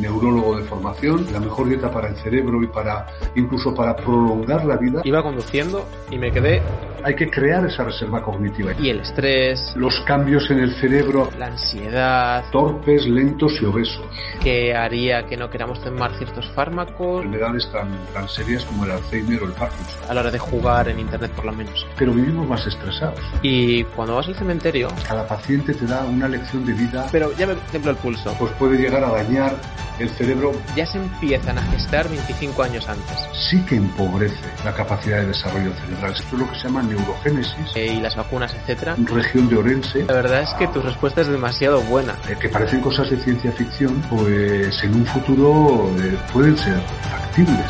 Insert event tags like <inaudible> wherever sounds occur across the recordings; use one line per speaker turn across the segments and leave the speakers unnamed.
neurólogo de formación, la mejor dieta para el cerebro y para incluso para prolongar la vida.
Iba conduciendo y me quedé
hay que crear esa reserva cognitiva.
Y el estrés.
Los cambios en el cerebro.
La ansiedad.
Torpes, lentos y obesos.
Que haría que no queramos tomar ciertos fármacos.
Enfermedades tan, tan serias como el Alzheimer o el Parkinson.
A la hora de jugar en Internet por lo menos.
Pero vivimos más estresados.
Y cuando vas al cementerio...
Cada paciente te da una lección de vida.
Pero ya me templo el pulso.
Pues puede llegar a dañar el cerebro.
Ya se empiezan a gestar 25 años antes.
Sí que empobrece la capacidad de desarrollo cerebral. Esto es lo que se llama neurogénesis.
Eh, y las vacunas, etcétera.
Región de Orense.
La verdad es que tu respuesta es demasiado buena.
Eh, que parecen cosas de ciencia ficción, pues en un futuro eh, pueden ser factibles.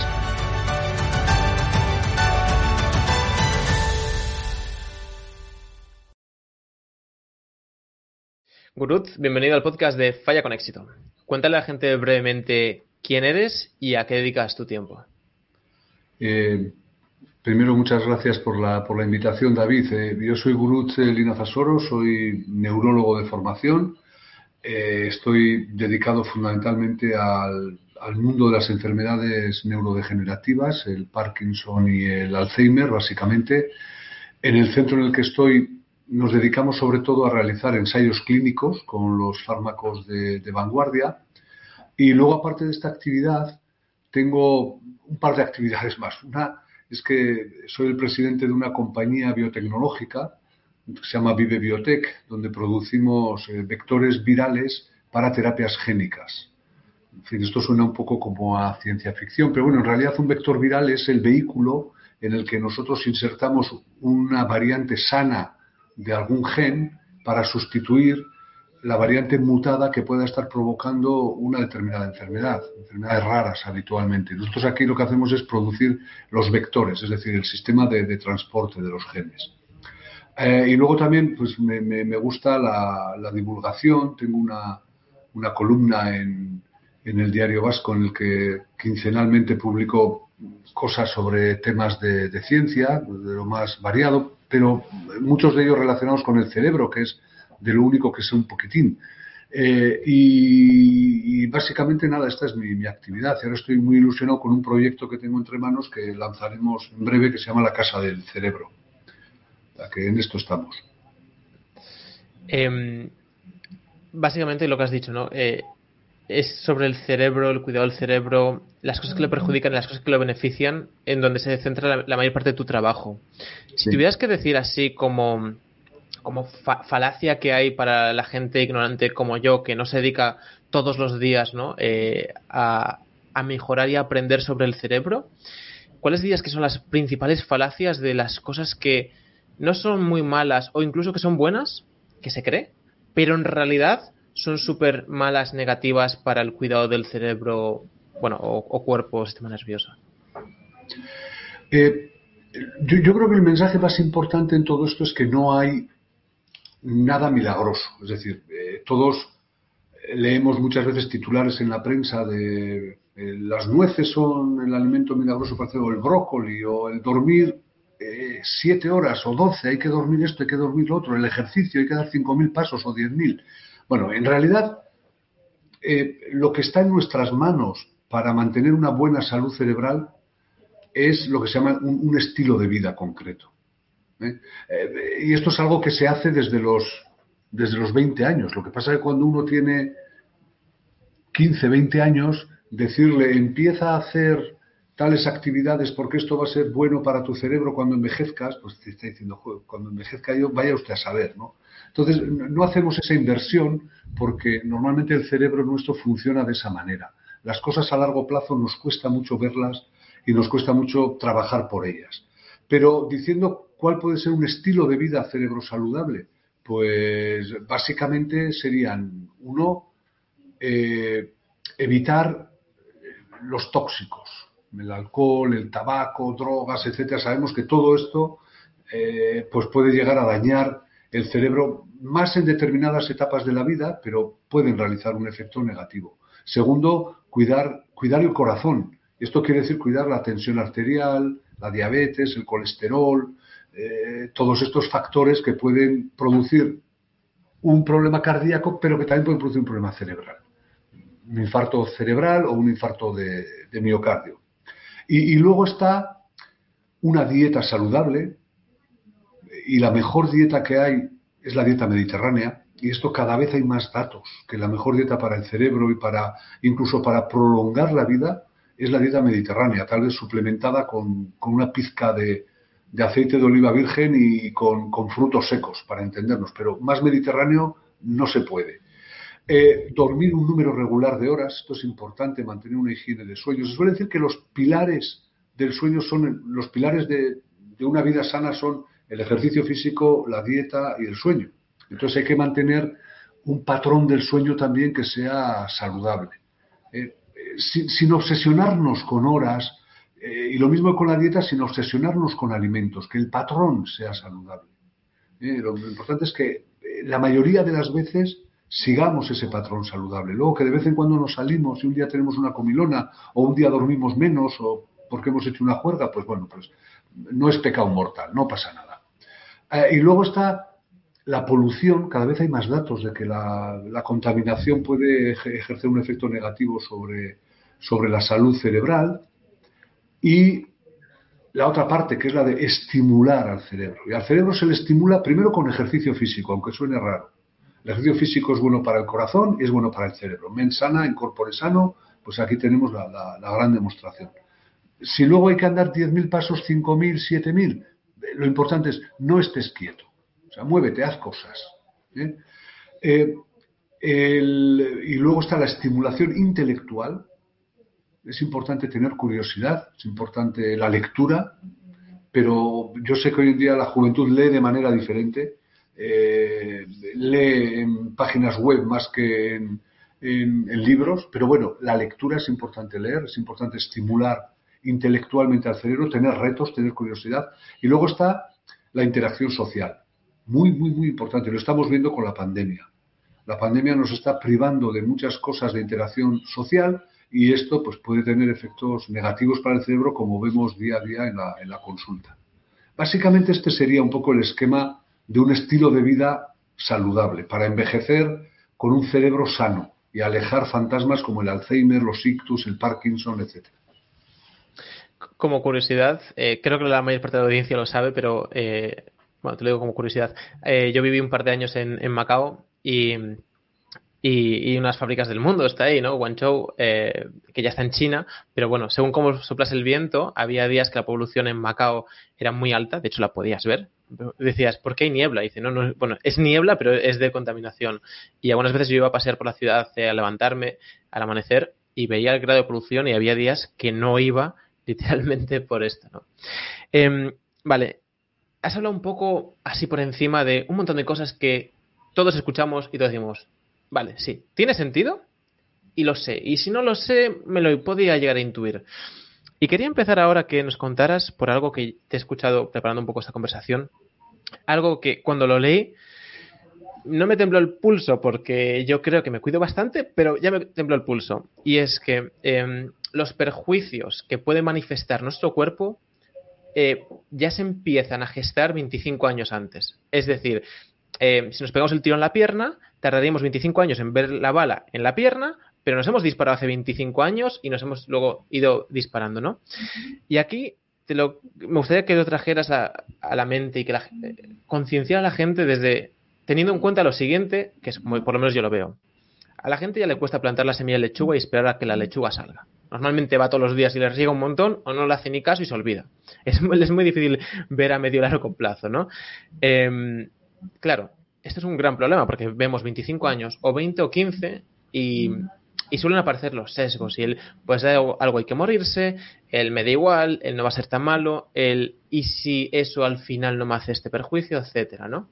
Gurut, bienvenido al podcast de Falla con éxito. Cuéntale a la gente brevemente quién eres y a qué dedicas tu tiempo.
Eh, Primero, muchas gracias por la, por la invitación, David. Eh, yo soy Gurut Linazasoro, soy neurólogo de formación. Eh, estoy dedicado fundamentalmente al, al, mundo de las enfermedades neurodegenerativas, el Parkinson y el Alzheimer, básicamente. En el centro en el que estoy nos dedicamos sobre todo a realizar ensayos clínicos con los fármacos de, de vanguardia. Y luego, aparte de esta actividad, tengo un par de actividades más. Una es que soy el presidente de una compañía biotecnológica que se llama Vive Biotech, donde producimos eh, vectores virales para terapias génicas. En fin, esto suena un poco como a ciencia ficción, pero bueno, en realidad un vector viral es el vehículo en el que nosotros insertamos una variante sana de algún gen para sustituir la variante mutada que pueda estar provocando una determinada enfermedad, enfermedades raras habitualmente. Nosotros aquí lo que hacemos es producir los vectores, es decir, el sistema de, transporte de los genes. Eh, y luego también pues, me, gusta la, divulgación, tengo una, una columna en, en, el Diario Vasco en el que quincenalmente publico cosas sobre temas de ciencia, de lo más variado, pero muchos de ellos relacionados con el cerebro, que es de lo único que sé un poquitín. Eh, y, básicamente nada, esta es mi, actividad. Ahora estoy muy ilusionado con un proyecto que tengo entre manos que lanzaremos en breve que se llama La Casa del Cerebro. La que en esto estamos.
Em, básicamente lo que has dicho, ¿no? Eh, es sobre el cerebro, el cuidado del cerebro, las cosas que le perjudican y las cosas que lo benefician, en donde se centra la, mayor parte de tu trabajo. Si tuvieras que decir así como como falacia que hay para la gente ignorante como yo, que no se dedica todos los días ¿no? Eh, a, mejorar y aprender sobre el cerebro, ¿cuáles dirías que son las principales falacias de las cosas que no son muy malas o incluso que son buenas, que se cree, pero en realidad son súper malas, negativas para el cuidado del cerebro, bueno, o, cuerpo o sistema nervioso?
Eh, yo, yo, creo que el mensaje más importante en todo esto es que no hay nada milagroso. Es decir, eh, todos leemos muchas veces titulares en la prensa de eh, las nueces son el alimento milagroso para hacer, o el brócoli, o el dormir eh, siete horas o doce, hay que dormir esto, hay que dormir lo otro, el ejercicio, hay que dar cinco mil pasos o diez mil. Bueno, en realidad, lo que está en nuestras manos para mantener una buena salud cerebral es lo que se llama un estilo de vida concreto. ¿Eh? Eh, y esto es algo que se hace desde los, desde los 20 años. Lo que pasa es que cuando uno tiene 15, 20 años, decirle empieza a hacer tales actividades porque esto va a ser bueno para tu cerebro cuando envejezcas, pues te está diciendo, cuando envejezca yo, vaya usted a saber, ¿no? Entonces, no hacemos esa inversión porque normalmente el cerebro nuestro funciona de esa manera. Las cosas a largo plazo nos cuesta mucho verlas y nos cuesta mucho trabajar por ellas. Pero diciendo ¿Cuál puede ser un estilo de vida cerebro saludable? Pues básicamente serían, uno, eh, evitar los tóxicos, el alcohol, el tabaco, drogas, etcétera. Sabemos que todo esto eh, pues puede llegar a dañar el cerebro más en determinadas etapas de la vida, pero pueden realizar un efecto negativo. Segundo, cuidar, cuidar el corazón. Esto quiere decir cuidar la tensión arterial, la diabetes, el colesterol, eh, todos estos factores que pueden producir un problema cardíaco, pero que también pueden producir un problema cerebral. un infarto cerebral o un infarto de, miocardio. Y, luego está una dieta saludable y la mejor dieta que hay es la dieta mediterránea y esto cada vez hay más datos que la mejor dieta para el cerebro y para incluso para prolongar la vida es la dieta mediterránea, tal vez suplementada con, una pizca de, aceite de oliva virgen y con, frutos secos, para entendernos, pero más mediterráneo no se puede. Eh, dormir un número regular de horas, esto es importante, mantener una higiene de sueño. Se suele decir que los pilares del sueño son, los pilares de, una vida sana son el ejercicio físico, la dieta y el sueño. Entonces hay que mantener un patrón del sueño también que sea saludable. Eh, sin, obsesionarnos con horas, eh, y lo mismo con la dieta, sin obsesionarnos con alimentos, que el patrón sea saludable. Eh, lo, importante es que eh, la mayoría de las veces sigamos ese patrón saludable. Luego que de vez en cuando nos salimos y un día tenemos una comilona o un día dormimos menos o porque hemos hecho una juerga, pues bueno, pues no es pecado mortal, no pasa nada. y luego está la polución, cada vez hay más datos de que la, contaminación puede ejercer un efecto negativo sobre, sobre la salud cerebral y la otra parte, que es la de estimular al cerebro. Y al cerebro se le estimula primero con ejercicio físico, aunque suene raro. El ejercicio físico es bueno para el corazón y es bueno para el cerebro. Men sana, en corpore sano, pues aquí tenemos la, la gran demostración. Si luego hay que andar 10.000 pasos, 5.000, 7.000, lo importante es no estés quieto o sea, muévete, haz cosas. ¿eh? Eh, y luego está la estimulación intelectual. Es importante tener curiosidad, es importante la lectura, pero yo sé que hoy en día la juventud lee de manera diferente, eh, lee en páginas web más que en, en, libros, pero bueno, la lectura es importante leer, es importante estimular intelectualmente al cerebro, tener retos, tener curiosidad. Y luego está la interacción social muy, muy, muy importante. Lo estamos viendo con la pandemia. La pandemia nos está privando de muchas cosas de interacción social y esto pues, puede tener efectos negativos para el cerebro como vemos día a día en la, en la consulta. Básicamente este sería un poco el esquema de un estilo de vida saludable para envejecer con un cerebro sano y alejar fantasmas como el Alzheimer, los ictus, el Parkinson, etc.
Como curiosidad, eh, creo que la mayor parte de la audiencia lo sabe, pero eh, bueno, te lo digo como curiosidad. Eh, yo viví un par de años en, en Macao y, y, unas fábricas del mundo está ahí, ¿no? Guangzhou, eh, que ya está en China, pero bueno, según cómo soplase el viento, había días que la polución en Macao era muy alta, de hecho la podías ver. Decías, ¿por qué hay niebla? Y dice, no, no, bueno, es niebla, pero es de contaminación. Y algunas veces yo iba a pasear por la ciudad a levantarme al amanecer y veía el grado de polución y había días que no iba <laughs> literalmente por esto, ¿no? Em, vale, has hablado un poco así por encima de un montón de cosas que todos escuchamos y todos decimos, vale, sí, tiene sentido y lo sé. Y si no lo sé, me lo podía llegar a intuir. Y quería empezar ahora que nos contaras por algo que te he escuchado preparando un poco esta conversación. Algo que cuando lo leí no me tembló el pulso porque yo creo que me cuido bastante, pero ya me tembló el pulso. Y es que em, los perjuicios que puede manifestar nuestro cuerpo eh, ya se empiezan a gestar 25 años antes. Es decir, eh, si nos pegamos el tiro en la pierna, tardaríamos 25 años en ver la bala en la pierna, pero nos hemos disparado hace 25 años y nos hemos luego ido disparando, ¿no? Y aquí te lo, me gustaría que lo trajeras a, la mente y que la, eh, concienciar a la gente desde teniendo en cuenta lo siguiente, que es como por lo menos yo lo veo. A la gente ya le cuesta plantar la semilla de lechuga y esperar a que la lechuga salga. Normalmente va todos los días y le riega un montón o no le hace ni caso y se olvida. Es, muy difícil ver a medio largo plazo, ¿no? Em, claro, este es un gran problema porque vemos 25 años o 20 o 15 y, suelen aparecer los sesgos y el, pues algo, hay que morirse, el me da igual, el no va a ser tan malo, el y si eso al final no me hace este perjuicio, etcétera, ¿no?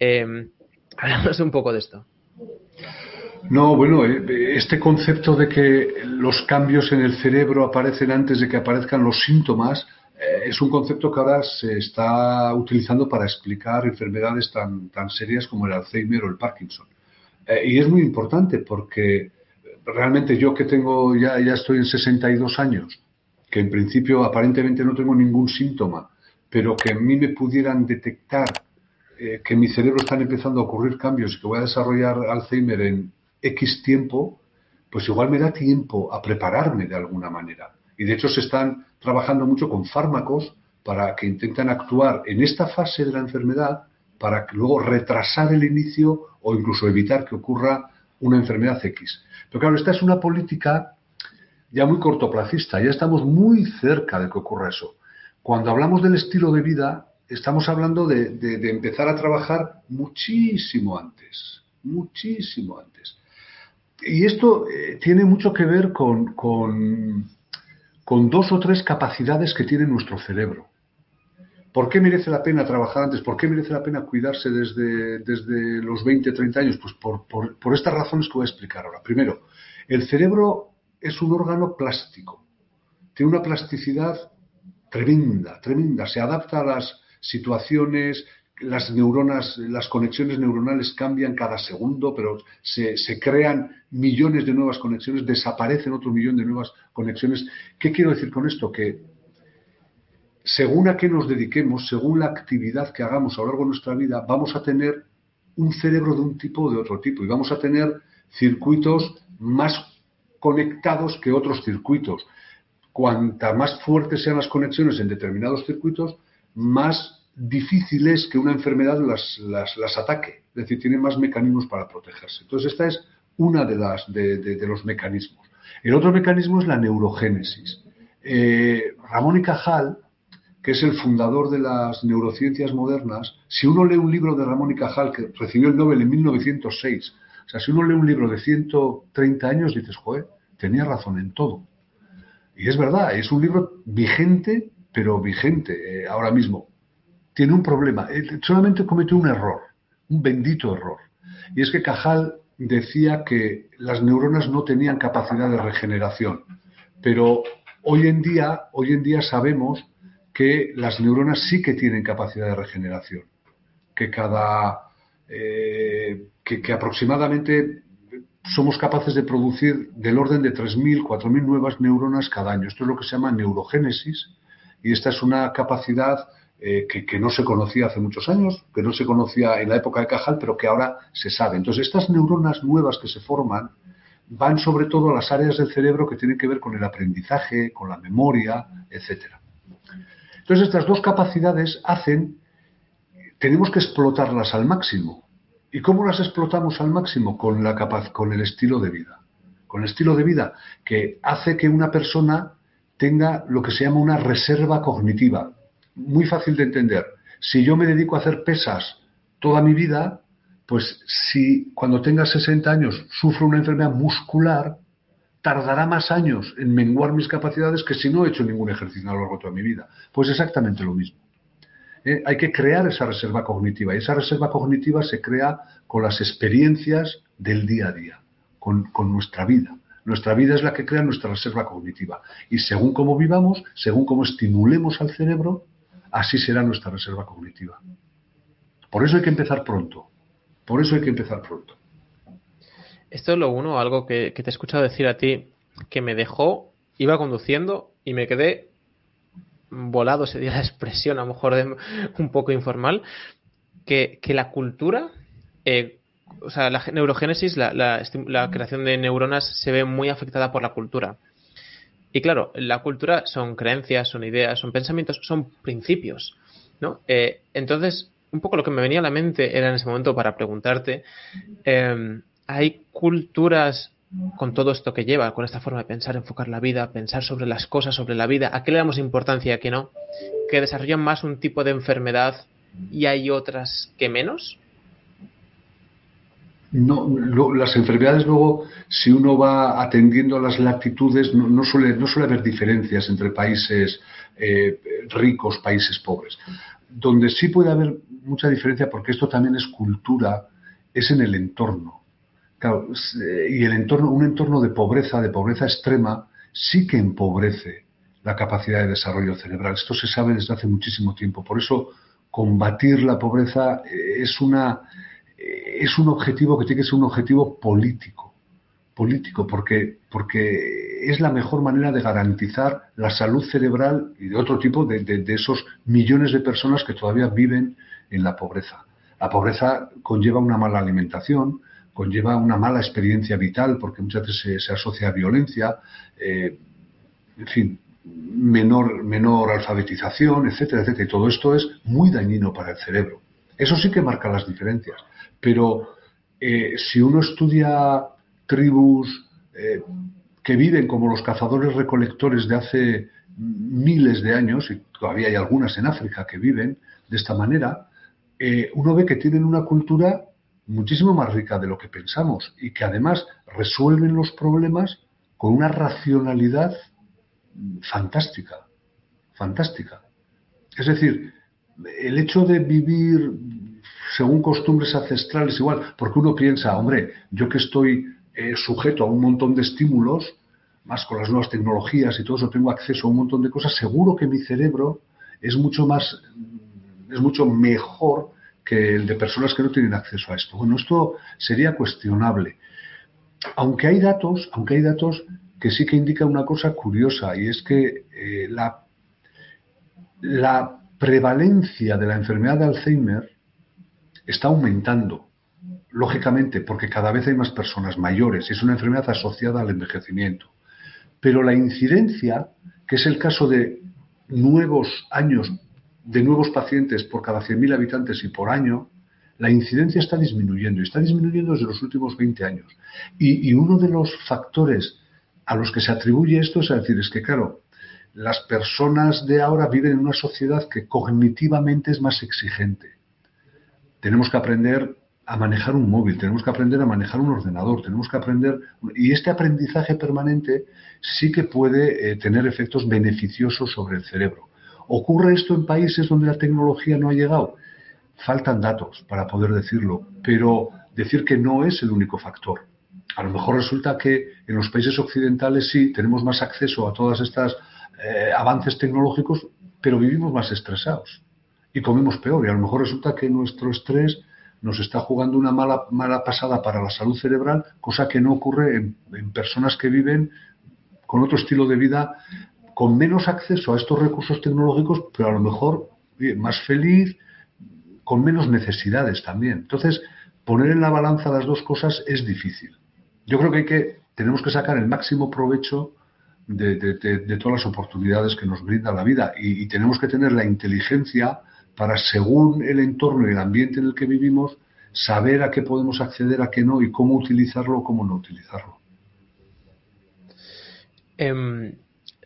Eh, <laughs> hablamos un poco de esto.
No, bueno, eh, este concepto de que los cambios en el cerebro aparecen antes de que aparezcan los síntomas es un concepto que ahora se está utilizando para explicar enfermedades tan, tan serias como el Alzheimer o el Parkinson. Eh, y es muy importante porque realmente yo que tengo, ya, ya estoy en 62 años, que en principio aparentemente no tengo ningún síntoma, pero que a mí me pudieran detectar que en mi cerebro están empezando a ocurrir cambios y que voy a desarrollar Alzheimer en X tiempo, pues igual me da tiempo a prepararme de alguna manera. Y de hecho se están trabajando mucho con fármacos para que intentan actuar en esta fase de la enfermedad para luego retrasar el inicio o incluso evitar que ocurra una enfermedad X. Pero claro, esta es una política ya muy cortoplacista, ya estamos muy cerca de que ocurra eso. Cuando hablamos del estilo de vida, estamos hablando de, empezar a trabajar muchísimo antes, muchísimo antes. Y esto eh, tiene mucho que ver con, con dos o tres capacidades que tiene nuestro cerebro. ¿Por qué merece la pena trabajar antes? ¿Por qué merece la pena cuidarse desde, desde los 20, 30 años? Pues por, por, estas razones que voy a explicar ahora. Primero, el cerebro es un órgano plástico. Tiene una plasticidad tremenda, tremenda. Se adapta a las situaciones, las neuronas, las conexiones neuronales cambian cada segundo, pero se, se, crean millones de nuevas conexiones, desaparecen otro millón de nuevas conexiones. ¿Qué quiero decir con esto? Que según a qué nos dediquemos, según la actividad que hagamos a lo largo de nuestra vida, vamos a tener un cerebro de un tipo o de otro tipo y vamos a tener circuitos más conectados que otros circuitos. Cuanta más fuertes sean las conexiones en determinados circuitos, más difícil es que una enfermedad las, las, ataque. Es decir, tiene más mecanismos para protegerse. Entonces, esta es una de, las, de, los mecanismos. El otro mecanismo es la neurogénesis. Eh, Ramón y Cajal que es el fundador de las neurociencias modernas, si uno lee un libro de Ramón y Cajal, que recibió el Nobel en 1906, o sea, si uno lee un libro de 130 años, dices, joder, tenía razón en todo. Y es verdad, es un libro vigente, pero vigente eh, ahora mismo. Tiene un problema, solamente cometió un error, un bendito error. Y es que Cajal decía que las neuronas no tenían capacidad de regeneración, pero hoy en día, hoy en día sabemos que las neuronas sí que tienen capacidad de regeneración, que cada eh, que, aproximadamente somos capaces de producir del orden de 3.000, 4.000 nuevas neuronas cada año. Esto es lo que se llama neurogénesis y esta es una capacidad eh, que, no se conocía hace muchos años, que no se conocía en la época de Cajal, pero que ahora se sabe. Entonces, estas neuronas nuevas que se forman van sobre todo a las áreas del cerebro que tienen que ver con el aprendizaje, con la memoria, etcétera. Entonces, estas dos capacidades hacen, tenemos que explotarlas al máximo. ¿Y cómo las explotamos al máximo? Con, la con el estilo de vida. Con el estilo de vida que hace que una persona tenga lo que se llama una reserva cognitiva. Muy fácil de entender. Si yo me dedico a hacer pesas toda mi vida, pues si cuando tenga 60 años sufro una enfermedad muscular, tardará más años en menguar mis capacidades que si no he hecho ningún ejercicio a lo largo de toda mi vida. Pues exactamente lo mismo. ¿Eh? Hay que crear esa reserva cognitiva y esa reserva cognitiva se crea con las experiencias del día a día, con, nuestra vida. Nuestra vida es la que crea nuestra reserva cognitiva. Y según cómo vivamos, según cómo estimulemos al cerebro, así será nuestra reserva cognitiva. Por eso hay que empezar pronto. Por eso hay que empezar pronto.
Esto es lo uno, algo que, te he escuchado decir a ti, que me dejó, iba conduciendo y me quedé volado, sería la expresión, a lo mejor un poco informal, que, la cultura, eh, o sea, la neurogénesis, la, creación de neuronas se ve muy afectada por la cultura. Y claro, la cultura son creencias, son ideas, son pensamientos, son principios, ¿no? Eh, entonces, un poco lo que me venía a la mente era en ese momento para preguntarte, em, hay culturas con todo esto que lleva, con esta forma de pensar, enfocar la vida, pensar sobre las cosas, sobre la vida, a qué le damos importancia y a qué no, que desarrollan más un tipo de enfermedad y hay otras que menos?
No, las enfermedades luego, si uno va atendiendo a las latitudes, no, suele, no suele haber diferencias entre países eh, ricos, países pobres. Donde sí puede haber mucha diferencia, porque esto también es cultura, es en el entorno y el entorno, un entorno de pobreza, de pobreza extrema, sí que empobrece la capacidad de desarrollo cerebral. Esto se sabe desde hace muchísimo tiempo. Por eso, combatir la pobreza eh, es, una, eh, es un objetivo que tiene que ser un objetivo político. Político, porque, porque es la mejor manera de garantizar la salud cerebral y de otro tipo de, de esos millones de personas que todavía viven en la pobreza. La pobreza conlleva una mala alimentación, conlleva una mala experiencia vital porque muchas veces se, asocia a violencia, eh, en fin, menor, menor alfabetización, etcétera, etcétera. Y todo esto es muy dañino para el cerebro. Eso sí que marca las diferencias. Pero eh, si uno estudia tribus eh, que viven como los cazadores recolectores de hace miles de años, y todavía hay algunas en África que viven de esta manera, eh, uno ve que tienen una cultura muchísimo más rica de lo que pensamos y que además resuelven los problemas con una racionalidad fantástica, fantástica. Es decir, el hecho de vivir según costumbres ancestrales igual, porque uno piensa, hombre, yo que estoy eh, sujeto a un montón de estímulos, más con las nuevas tecnologías y todo eso, tengo acceso a un montón de cosas, seguro que mi cerebro es mucho más, es mucho mejor que el de personas que no tienen acceso a esto. Bueno, esto sería cuestionable. Aunque hay datos, aunque hay datos que sí que indican una cosa curiosa, y es que eh, la, la prevalencia de la enfermedad de Alzheimer está aumentando lógicamente, porque cada vez hay más personas mayores y es una enfermedad asociada al envejecimiento. Pero la incidencia, que es el caso de nuevos años, de nuevos pacientes por cada 100.000 habitantes y por año, la incidencia está disminuyendo y está disminuyendo desde los últimos 20 años. Y, y, uno de los factores a los que se atribuye esto es decir, es que claro, las personas de ahora viven en una sociedad que cognitivamente es más exigente. Tenemos que aprender a manejar un móvil, tenemos que aprender a manejar un ordenador, tenemos que aprender... Y este aprendizaje permanente sí que puede eh, tener efectos beneficiosos sobre el cerebro. ¿Ocurre esto en países donde la tecnología no ha llegado? Faltan datos para poder decirlo, pero decir que no es el único factor. A lo mejor resulta que en los países occidentales sí tenemos más acceso a todos estos eh, avances tecnológicos, pero vivimos más estresados y comemos peor. Y a lo mejor resulta que nuestro estrés nos está jugando una mala, mala pasada para la salud cerebral, cosa que no ocurre en, personas que viven con otro estilo de vida, con menos acceso a estos recursos tecnológicos, pero a lo mejor más feliz, con menos necesidades también. Entonces, poner en la balanza las dos cosas es difícil. Yo creo que hay que, tenemos que sacar el máximo provecho de, todas las oportunidades que nos brinda la vida y tenemos que tener la inteligencia para, según el entorno y el ambiente en el que vivimos, saber a qué podemos acceder, a qué no y cómo utilizarlo o cómo no utilizarlo.
Em,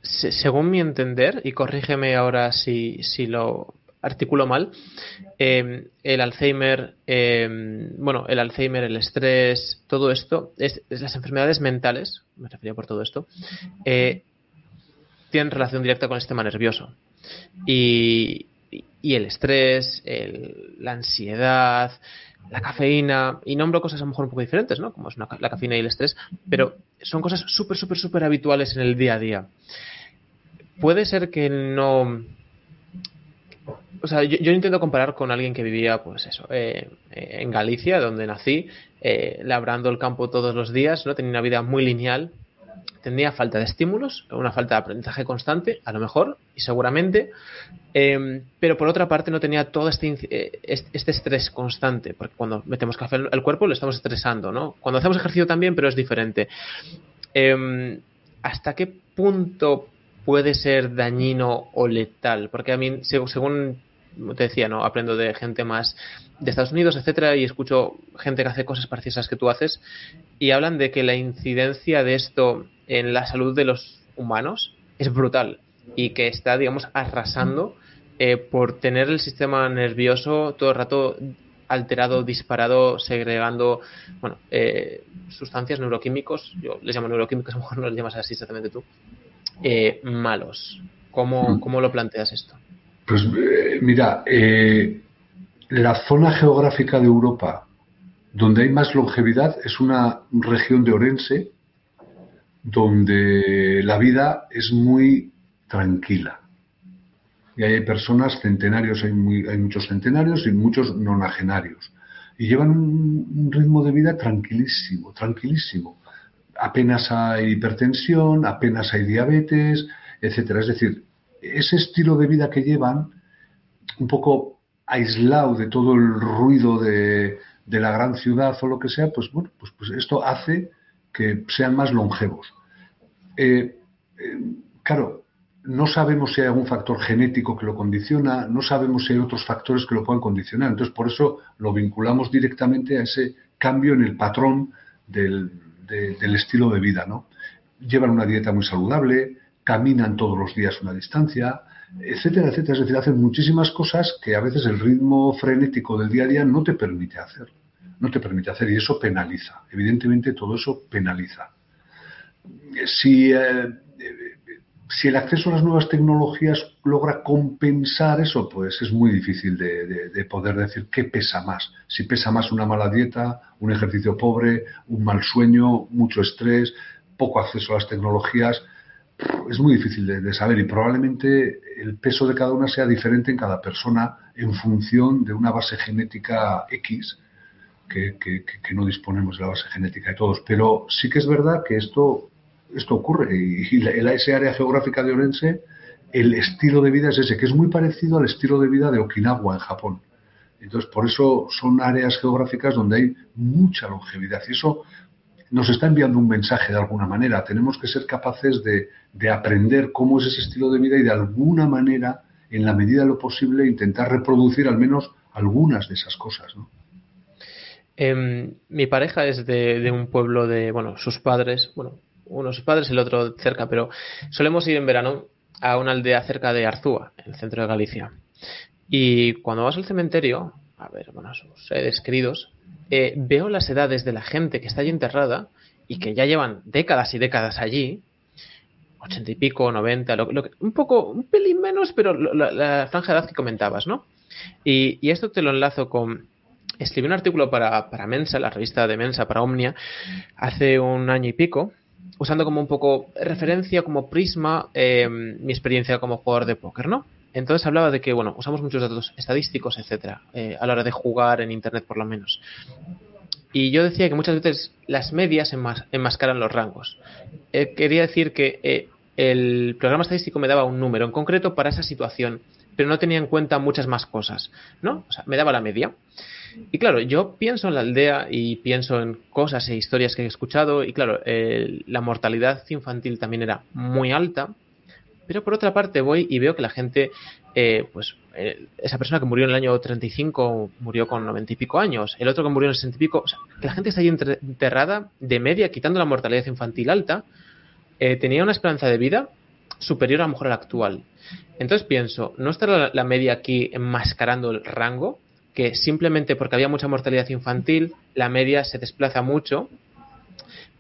según mi entender, y corrígeme ahora si, lo articulo mal, em, el Alzheimer, em, bueno, el Alzheimer, el estrés, todo esto, es, las enfermedades mentales, me refería por todo esto, eh, tienen relación directa con el sistema nervioso. Y, y el estrés, la ansiedad, la cafeína, y nombro cosas a lo mejor un poco diferentes, ¿no? Como es la cafeína y el estrés, pero son cosas súper, súper, súper habituales en el día a día. Puede ser que no... O sea, yo, intento comparar con alguien que vivía, pues eso, eh, en Galicia, donde nací, eh, labrando el campo todos los días, ¿no? Tenía una vida muy lineal, tendría falta de estímulos, una falta de aprendizaje constante, a lo mejor, y seguramente, em, pero por otra parte no tenía todo este, eh, este estrés constante, porque cuando metemos café al cuerpo lo estamos estresando, ¿no? Cuando hacemos ejercicio también, pero es diferente. Em, ¿Hasta qué punto puede ser dañino o letal? Porque a mí, según te decía, ¿no? Aprendo de gente más de Estados Unidos, etcétera, y escucho gente que hace cosas parecidas que tú haces, y hablan de que la incidencia de esto en la salud de los humanos es brutal y que está, digamos, arrasando eh, por tener el sistema nervioso todo el rato alterado, disparado, segregando, bueno, eh, sustancias neuroquímicos, yo les llamo neuroquímicos, <laughs> a lo mejor no les llamas así exactamente tú, eh, malos. ¿Cómo, mm. ¿Cómo, lo planteas esto?
Pues mira, la zona geográfica de Europa donde hay más longevidad es una región de Orense, donde la vida es muy tranquila. Y hay personas centenarios, hay, hay muchos centenarios y muchos nonagenarios. Y llevan un, ritmo de vida tranquilísimo, tranquilísimo. Apenas hay hipertensión, apenas hay diabetes, etcétera. Es decir, ese estilo de vida que llevan, un poco aislado de todo el ruido de, la gran ciudad o lo que sea, pues bueno, pues, pues esto hace que sean más longevos. Eh, eh, claro, no sabemos si hay algún factor genético que lo condiciona, no sabemos si hay otros factores que lo puedan condicionar. Entonces, por eso lo vinculamos directamente a ese cambio en el patrón del, del estilo de vida, ¿no? Llevan una dieta muy saludable, caminan todos los días una distancia, etcétera, etcétera. Es decir, hacen muchísimas cosas que a veces el ritmo frenético del día a día no te permite hacer. No te permite hacer y eso penaliza. Evidentemente todo eso penaliza. Si, eh, si el acceso a las nuevas tecnologías logra compensar eso, pues es muy difícil de, poder decir qué pesa más. Si pesa más una mala dieta, un ejercicio pobre, un mal sueño, mucho estrés, poco acceso a las tecnologías es muy difícil de, saber y probablemente el peso de cada una sea diferente en cada persona en función de una base genética X, que, no disponemos de la base genética de todos. Pero sí que es verdad que esto, esto ocurre y, en esa área geográfica de Orense, el estilo de vida es ese, que es muy parecido al estilo de vida de Okinawa en Japón. Entonces, por eso son áreas geográficas donde hay mucha longevidad y eso nos está enviando un mensaje de alguna manera. Tenemos que ser capaces de, aprender cómo es ese estilo de vida y de alguna manera, en la medida de lo posible, intentar reproducir al menos algunas de esas cosas.
Em, mi pareja es de, un pueblo de, bueno, sus padres, bueno, uno sus padres, el otro cerca, pero solemos ir en verano a una aldea cerca de Arzúa, en el centro de Galicia. Y cuando vas al cementerio, a ver, bueno, sus seres queridos, eh, veo las edades de la gente que está allí enterrada y que ya llevan décadas y décadas allí, ochenta y pico, noventa, lo, un poco, un pelín menos, pero la, franja de edad que comentabas, ¿no? Y, esto te lo enlazo con. Escribí un artículo para, para, Mensa, la revista de Mensa, para Omnia, hace un año y pico, usando como un poco referencia, como prisma, eh, mi experiencia como jugador de póker, ¿no? Entonces hablaba de que, bueno, usamos muchos datos estadísticos, etcétera, eh, a la hora de jugar en Internet por lo menos. Y yo decía que muchas veces las medias enmascaran los rangos. Eh, quería decir que eh, el programa estadístico me daba un número en concreto para esa situación, pero no tenía en cuenta muchas más cosas, ¿no? O sea, me daba la media. Y claro, yo pienso en la aldea y pienso en cosas e historias que he escuchado y claro, la mortalidad infantil también era muy alta pero por otra parte voy y veo que la gente, eh, pues eh, esa persona que murió en el año 35 murió con 90 y pico años, el otro que murió en el 60 y pico, o sea, que la gente está ahí enterrada de media, quitando la mortalidad infantil alta, eh, tenía una esperanza de vida superior a lo mejor a la actual. Entonces pienso, ¿no está la media aquí enmascarando el rango? Que simplemente porque había mucha mortalidad infantil, la media se desplaza mucho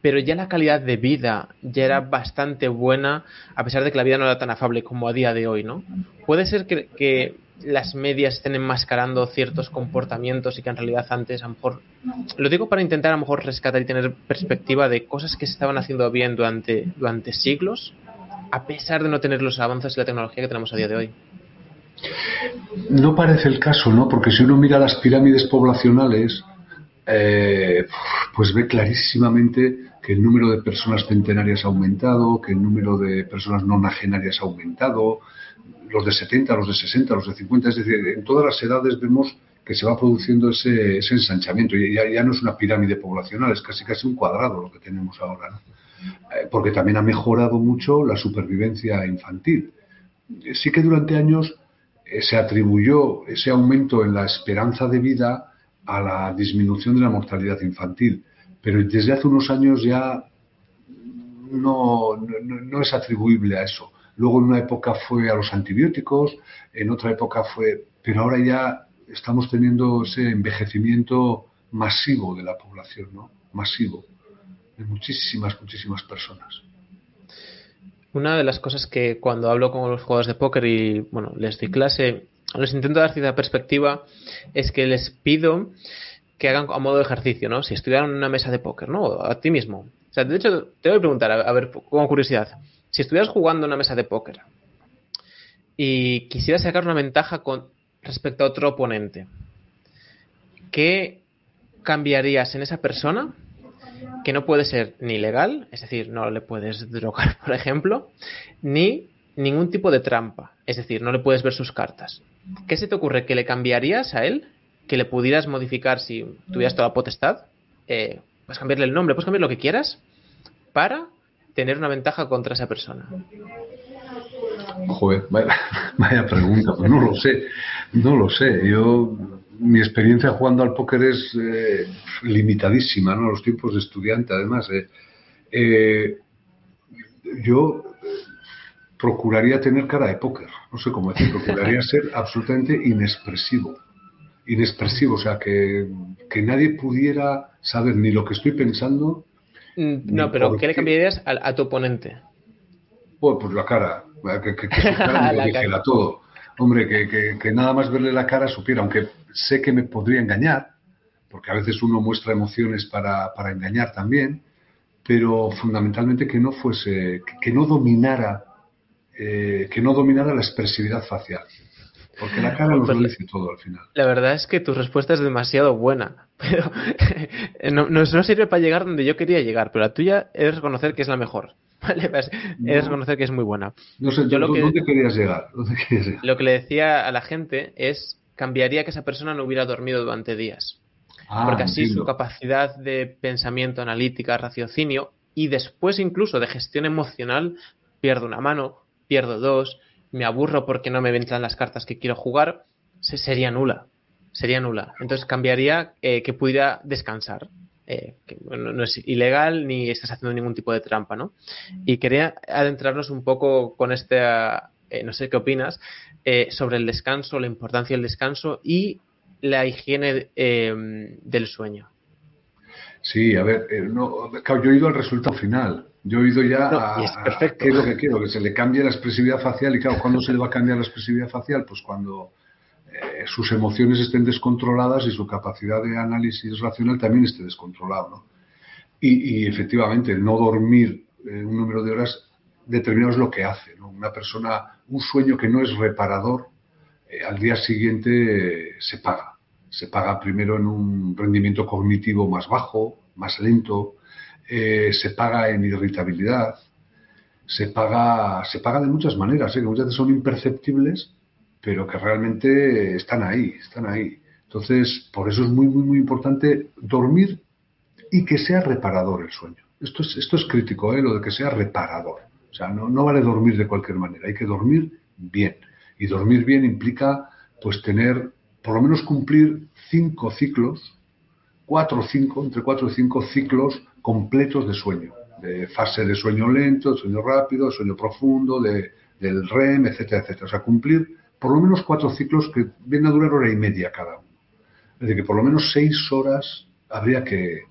pero ya la calidad de vida ya era bastante buena, a pesar de que la vida no era tan afable como a día de hoy, ¿no? Puede ser que, las medias estén enmascarando ciertos comportamientos y que en realidad antes, a lo mejor, lo digo para intentar a lo mejor rescatar y tener perspectiva de cosas que se estaban haciendo bien durante, durante siglos, a pesar de no tener los avances y la tecnología que tenemos a día de hoy.
No parece el caso, ¿no? Porque si uno mira las pirámides poblacionales, eh, pues ve clarísimamente que el número de personas centenarias ha aumentado, que el número de personas nonagenarias ha aumentado, los de 70, los de 60, los de 50, es decir, en todas las edades vemos que se va produciendo ese, ensanchamiento. Ya, no es una pirámide poblacional, es casi casi un cuadrado lo que tenemos ahora. Eh, porque también ha mejorado mucho la supervivencia infantil. Sí que durante años eh, se atribuyó ese aumento en la esperanza de vida a la disminución de la mortalidad infantil, pero desde hace unos años ya no, es atribuible a eso. Luego en una época fue a los antibióticos, en otra época fue, pero ahora ya estamos teniendo ese envejecimiento masivo de la población, ¿no? Masivo, de muchísimas, muchísimas personas.
Una de las cosas que cuando hablo con los jugadores de póker y bueno, les doy clase, les intento dar cierta perspectiva, es que les pido que hagan a modo de ejercicio, ¿no? Si estuvieran en una mesa de póker, ¿no? A ti mismo. O sea, de hecho, te voy a preguntar, a, ver, como curiosidad, si estuvieras jugando una mesa de póker y quisieras sacar una ventaja con respecto a otro oponente, ¿qué cambiarías en esa persona que no puede ser ni legal, es decir, no le puedes drogar, <laughs> por ejemplo, ni ningún tipo de trampa. Es decir, no le puedes ver sus cartas. ¿Qué se te ocurre? ¿Que le cambiarías a él que le pudieras modificar si tuvieras toda la potestad, eh, puedes cambiarle el nombre, puedes cambiar lo que quieras para tener una ventaja contra esa persona.
Joder, <laughs> vaya, pregunta, pues no lo sé, no lo sé. Yo, mi experiencia jugando al póker es eh, limitadísima, ¿no? Los tiempos de estudiante, además. Eh. Eh, yo procuraría tener cara de póker, no sé cómo decir, procuraría <laughs> ser absolutamente inexpresivo. Inexpresivo, o sea, que, que nadie pudiera saber ni lo que estoy pensando.
Mm, no, pero ¿qué le cambiarías a, tu oponente?
Bueno, pues la cara, que, que, que <laughs> cara todo. Hombre, que, que, nada más verle la cara supiera, aunque sé que me podría engañar, porque a veces uno muestra emociones para, para engañar también, pero fundamentalmente que no fuese, que no dominara, eh, que no dominara la expresividad facial. Porque la cara nos lo dice todo al final.
La verdad es que tu respuesta es demasiado buena, <laughs> pero no, no, sirve para llegar donde yo quería llegar, pero la tuya es reconocer que es la mejor. <laughs> ¿vale? Es reconocer que es muy buena.
No sé, yo lo que, ¿dónde, querías llegar? <laughs> ¿dónde querías llegar?
Lo que le decía a la gente es, cambiaría que esa persona no hubiera dormido durante días. Ah, porque así su capacidad de pensamiento, analítica, raciocinio y después incluso de gestión emocional, pierdo una mano, pierdo dos, me aburro porque no me entran las cartas que quiero jugar, se, sería nula. Sería nula. Entonces cambiaría eh, que pudiera descansar. Eh, que no es ilegal ni estás haciendo ningún tipo de trampa, ¿no? Y quería adentrarnos un poco con este, eh, no sé qué opinas, sobre el descanso, la importancia del descanso y la higiene del sueño.
Sí, a ver, no, yo he ido al resultado final. Yo he ido ya
a,
qué es lo que quiero, que se le cambie la expresividad facial. Y claro, ¿cuándo se le va a cambiar la expresividad facial? Pues cuando eh, sus emociones estén descontroladas y su capacidad de análisis racional también esté descontrolado. ¿no? Y, y, efectivamente, no dormir un número de horas determinado es lo que hace. ¿no? Una persona, un sueño que no es reparador, eh, al día siguiente se paga. Se paga primero en un rendimiento cognitivo más bajo, más lento, eh, se paga en irritabilidad, se paga, se paga de muchas maneras, ¿eh? que muchas veces son imperceptibles, pero que realmente están ahí, están ahí. Entonces, por eso es muy, muy, muy importante dormir y que sea reparador el sueño. Esto es, esto es crítico, ¿eh? lo de que sea reparador. O sea, no, no vale dormir de cualquier manera, hay que dormir bien. Y dormir bien implica pues tener, por lo menos cumplir cinco ciclos, cuatro o cinco, entre cuatro y cinco ciclos completos de sueño, de fase de sueño lento, de sueño rápido, de sueño profundo, de, del REM, etcétera, etcétera. O sea, cumplir por lo menos cuatro ciclos que vienen a durar hora y media cada uno. Es decir, que por lo menos seis horas habría que,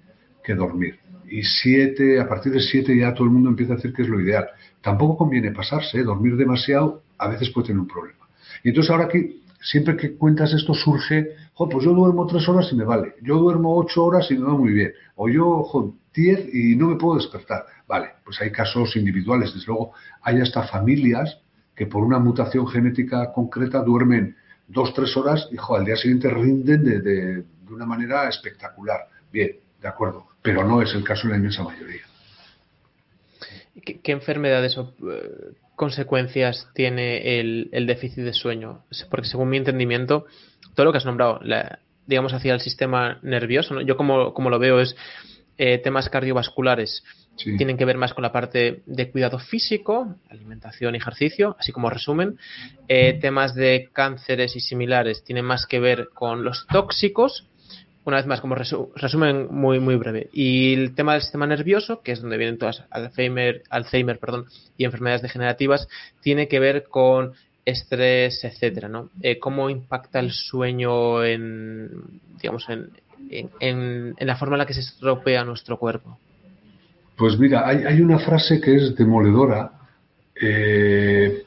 dormir. Y siete, a partir de siete ya todo el mundo empieza a decir que es lo ideal. Tampoco conviene pasarse, ¿eh? dormir demasiado a veces puede tener un problema. Y entonces ahora que siempre que cuentas esto surge, pues yo duermo tres horas y me vale, yo duermo ocho horas y me va muy bien, o yo, diez y no me puedo despertar. Vale, pues hay casos individuales, desde luego hay hasta familias que por una mutación genética concreta duermen dos, tres horas y al día siguiente rinden de, una manera espectacular. Bien, de acuerdo, pero no es el caso de la inmensa mayoría.
¿Qué, enfermedades eh, consecuencias tiene el, déficit de sueño? Porque según mi entendimiento, todo lo que has nombrado, digamos, hacia el sistema nervioso, yo como, lo veo es eh, temas cardiovasculares. Tienen que ver más con la parte de cuidado físico, alimentación y ejercicio, así como resumen. Eh, temas de cánceres y similares tienen más que ver con los tóxicos una vez más, como resumen muy, muy breve. Y el tema del sistema nervioso, que es donde vienen todas Alzheimer, Alzheimer perdón, y enfermedades degenerativas, tiene que ver con estrés, etcétera, ¿no? Eh, ¿Cómo impacta el sueño en, digamos, en, en, la forma en la que se estropea nuestro cuerpo?
Pues mira, hay, una frase que es demoledora eh,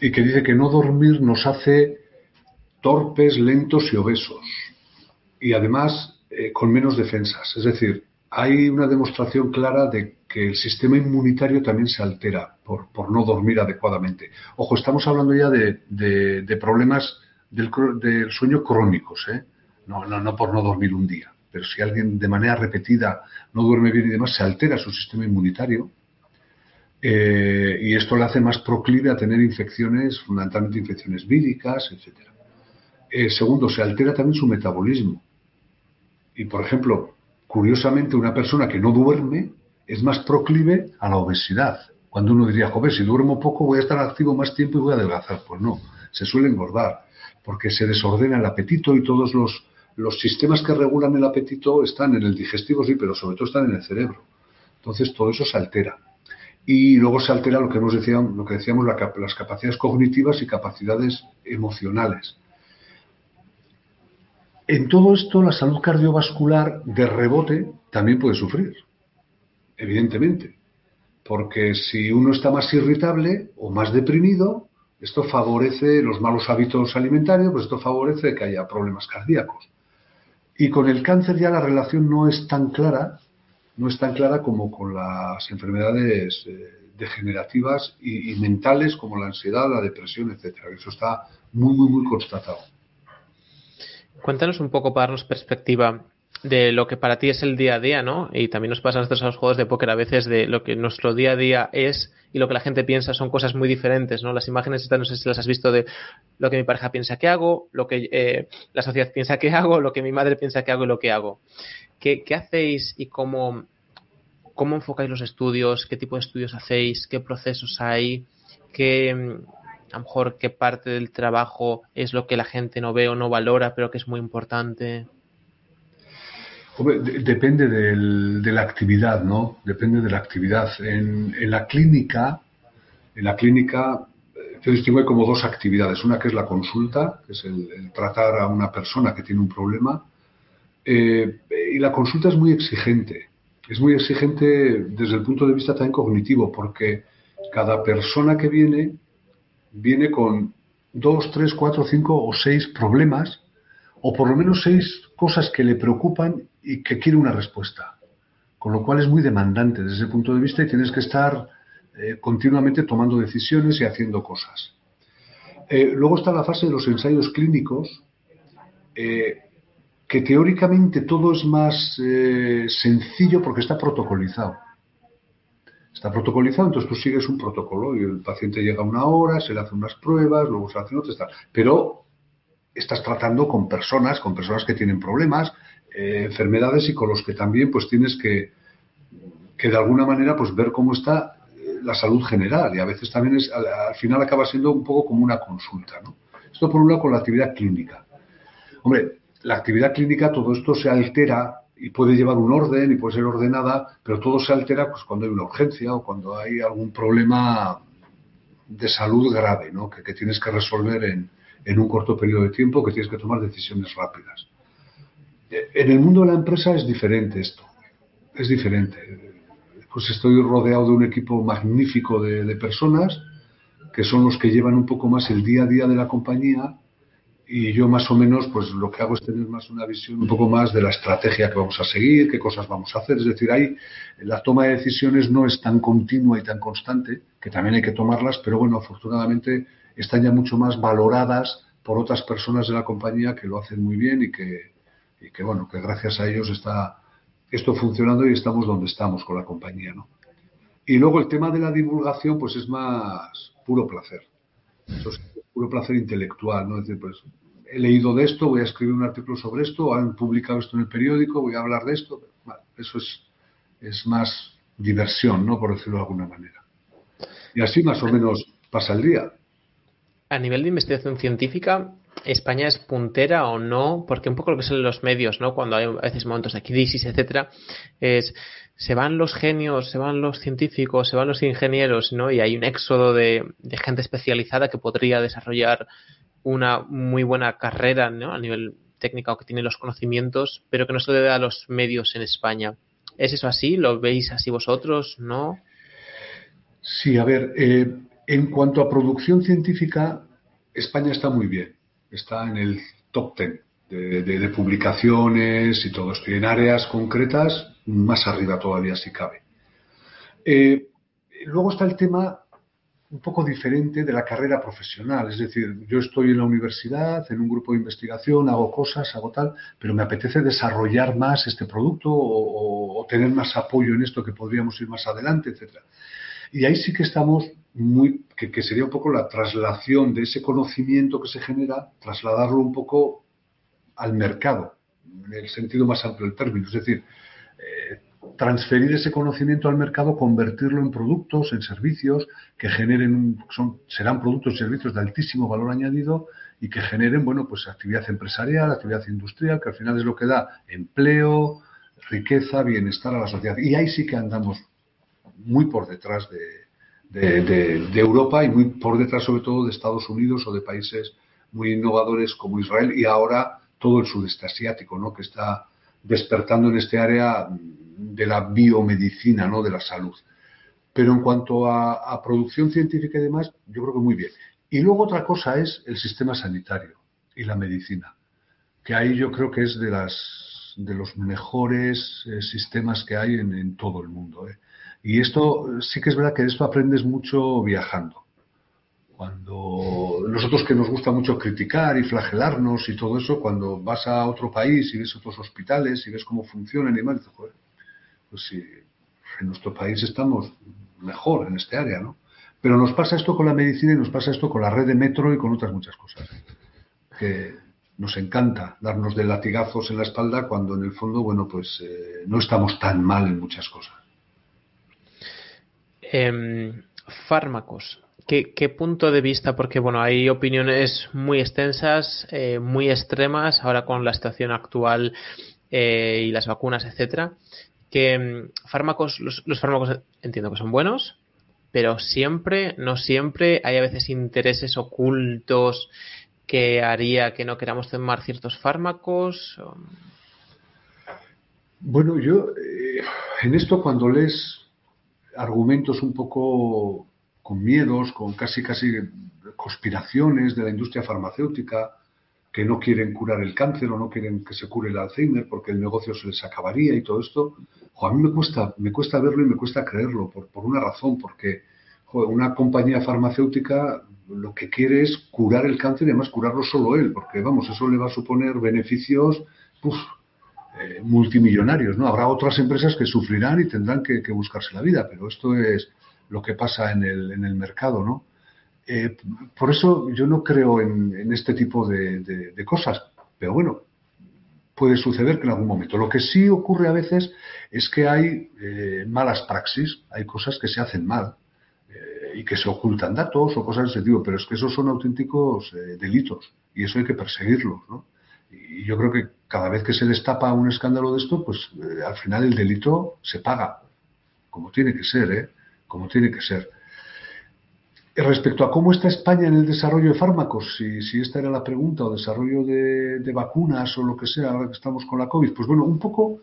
y que dice que no dormir nos hace torpes, lentos y obesos y además eh, con menos defensas. Es decir, hay una demostración clara de que el sistema inmunitario también se altera por, no dormir adecuadamente. Ojo, estamos hablando ya de, problemas del, sueño crónicos, ¿eh? no, no, no por no dormir un día. Pero si alguien de manera repetida no duerme bien y demás, se altera su sistema inmunitario. Eh, y esto le hace más proclive a tener infecciones, fundamentalmente infecciones víricas, etcétera. Eh, segundo, se altera también su metabolismo. Y, por ejemplo, curiosamente, una persona que no duerme es más proclive a la obesidad. Cuando uno diría, joder, si duermo poco voy a estar activo más tiempo y voy a adelgazar. Pues no, se suele engordar, porque se desordena el apetito y todos los, los sistemas que regulan el apetito están en el digestivo, sí, pero sobre todo están en el cerebro. Entonces todo eso se altera. Y luego se altera lo que, hemos decíamos, lo que decíamos, las capacidades cognitivas y capacidades emocionales. En todo esto, la salud cardiovascular de rebote también puede sufrir, evidentemente, porque si uno está más irritable o más deprimido, esto favorece los malos hábitos alimentarios, pues esto favorece que haya problemas cardíacos. Y con el cáncer ya la relación no es tan clara, no es tan clara como con las enfermedades eh, degenerativas y, y, mentales como la ansiedad, la depresión, etcétera. Eso está muy, muy, muy constatado.
Cuéntanos un poco para darnos perspectiva de lo que para ti es el día a día, ¿no? Y también nos pasa a nosotros a los juegos de póker a veces de lo que nuestro día a día es y lo que la gente piensa son cosas muy diferentes, ¿no? Las imágenes estas, no sé si las has visto de lo que mi pareja piensa que hago, lo que eh, la sociedad <laughs> piensa que hago, lo que mi madre piensa que hago y lo que hago. ¿Qué, qué hacéis y cómo, cómo enfocáis los estudios? ¿Qué tipo de estudios hacéis? ¿Qué procesos hay? ¿Qué, a lo mejor qué parte del trabajo es lo que la gente no ve o no valora, pero que es muy importante?
depende de la actividad, ¿no? Depende de la actividad. En, la clínica, en la clínica eh, se distingue como dos actividades. Una que es la consulta, que es el, tratar a una persona que tiene un problema. Eh, y la consulta es muy exigente. Es muy exigente desde el punto de vista también cognitivo, porque cada persona que viene viene con dos, tres, cuatro, cinco o seis problemas, o por lo menos seis cosas que le preocupan y que quiere una respuesta. Con lo cual es muy demandante desde ese punto de vista y tienes que estar eh, continuamente tomando decisiones y haciendo cosas. Eh, luego está la fase de los ensayos clínicos, eh, que teóricamente todo es más sencillo porque está protocolizado. Está protocolizado, entonces tú sigues un protocolo y el paciente llega una hora, se le hacen unas pruebas, luego se le hacen otras, pero estás tratando con personas, con personas que tienen problemas, eh, enfermedades y con los que también pues tienes que, que de alguna manera pues ver cómo está eh, la salud general y a veces también es, al, al, final acaba siendo un poco como una consulta. ¿no? Esto por un lado con la actividad clínica. Hombre, la actividad clínica, todo esto se altera y puede llevar un orden y puede ser ordenada, pero todo se altera pues, cuando hay una urgencia o cuando hay algún problema de salud grave, ¿no? que, que tienes que resolver en, en, un corto periodo de tiempo, que tienes que tomar decisiones rápidas. En el mundo de la empresa es diferente esto, es diferente. Pues estoy rodeado de un equipo magnífico de, de personas que son los que llevan un poco más el día a día de la compañía y yo más o menos pues lo que hago es tener más una visión un poco más de la estrategia que vamos a seguir, qué cosas vamos a hacer. Es decir, ahí la toma de decisiones no es tan continua y tan constante, que también hay que tomarlas, pero bueno, afortunadamente están ya mucho más valoradas por otras personas de la compañía que lo hacen muy bien y que, y que bueno, que gracias a ellos está esto funcionando y estamos donde estamos con la compañía, ¿no? Y luego el tema de la divulgación pues es más puro placer. Puro placer intelectual, ¿no? Es decir, pues he leído de esto, voy a escribir un artículo sobre esto, han publicado esto en el periódico, voy a hablar de esto. Bueno, eso es, más diversión, ¿no? Por decirlo de alguna manera. Y así más o menos pasa el día.
A nivel de investigación científica, ¿España es puntera o no? Porque un poco lo que son los medios, ¿no? Cuando hay a veces momentos de crisis, etcétera, es se van los genios, se van los científicos, se van los ingenieros, ¿no? Y hay un éxodo de gente especializada que podría desarrollar una muy buena carrera a nivel técnico que tiene los conocimientos, pero que no se le da a los medios en España. ¿Es eso así? ¿Lo veis así vosotros? ¿No?
Sí, a ver, eh, en cuanto a producción científica, España está muy bien. Está en el top ten de publicaciones y todo esto. Y en áreas concretas, más arriba todavía si cabe. Eh, luego está el tema un poco diferente de la carrera profesional. Es decir, yo estoy en la universidad, en un grupo de investigación, hago cosas, hago tal, pero me apetece desarrollar más este producto o, tener más apoyo en esto que podríamos ir más adelante, etcétera. Y ahí sí que estamos muy, que, sería un poco la traslación de ese conocimiento que se genera, trasladarlo un poco al mercado, en el sentido más amplio del término. Es decir, transferir ese conocimiento al mercado, convertirlo en productos, en servicios que generen, son, serán productos y servicios de altísimo valor añadido y que generen, bueno, pues actividad empresarial, actividad industrial, que al final es lo que da empleo, riqueza, bienestar a la sociedad. Y ahí sí que andamos muy por detrás de, de, Europa y muy por detrás sobre todo de Estados Unidos o de países muy innovadores como Israel y ahora todo el sudeste asiático, ¿no? que está despertando en este área de la biomedicina, ¿no? de la salud. Pero en cuanto a, producción científica y demás, yo creo que muy bien. Y luego otra cosa es el sistema sanitario y la medicina, que ahí yo creo que es de, las, de los mejores eh, sistemas que hay en, todo el mundo. ¿eh? Y esto sí que es verdad que de esto aprendes mucho viajando. Cuando nosotros que nos gusta mucho criticar y flagelarnos y todo eso, cuando vas a otro país y ves otros hospitales y ves cómo funcionan y demás, dices, joder, pues sí, en nuestro país estamos mejor en este área, ¿no? Pero nos pasa esto con la medicina y nos pasa esto con la red de metro y con otras muchas cosas. Que nos encanta darnos de latigazos en la espalda cuando en el fondo, bueno, pues eh, no estamos tan mal en muchas cosas.
Em, fármacos. ¿Qué, punto de vista? Porque bueno, hay opiniones muy extensas, eh, muy extremas, ahora con la situación actual eh, y las vacunas, etcétera. Que em, fármacos, los, fármacos entiendo que son buenos, pero siempre, no siempre, hay a veces intereses ocultos que haría que no queramos tomar ciertos fármacos.
Bueno, yo eh, en esto cuando lees argumentos un poco con miedos, con casi casi conspiraciones de la industria farmacéutica que no quieren curar el cáncer o no quieren que se cure el Alzheimer porque el negocio se les acabaría y todo esto, a mí me cuesta, me cuesta verlo y me cuesta creerlo por, por una razón, porque una compañía farmacéutica lo que quiere es curar el cáncer y además curarlo solo él, porque vamos, eso le va a suponer beneficios eh, multimillonarios, ¿no? Habrá otras empresas que sufrirán y tendrán que, buscarse la vida, pero esto es lo que pasa en el, en el mercado, ¿no? Eh, por eso yo no creo en, este tipo de, cosas, pero bueno, puede suceder que en algún momento. Lo que sí ocurre a veces es que hay eh, malas praxis, hay cosas que se hacen mal y que se ocultan datos o cosas de ese tipo, pero es que esos son auténticos delitos y eso hay que perseguirlos, ¿no? Y yo creo que cada vez que se destapa un escándalo de esto, pues eh, al final el delito se paga, como tiene que ser, ¿eh? Como tiene que ser. Respecto a cómo está España en el desarrollo de fármacos, si, esta era la pregunta, o desarrollo de, vacunas o lo que sea, ahora que estamos con la COVID, pues bueno, un poco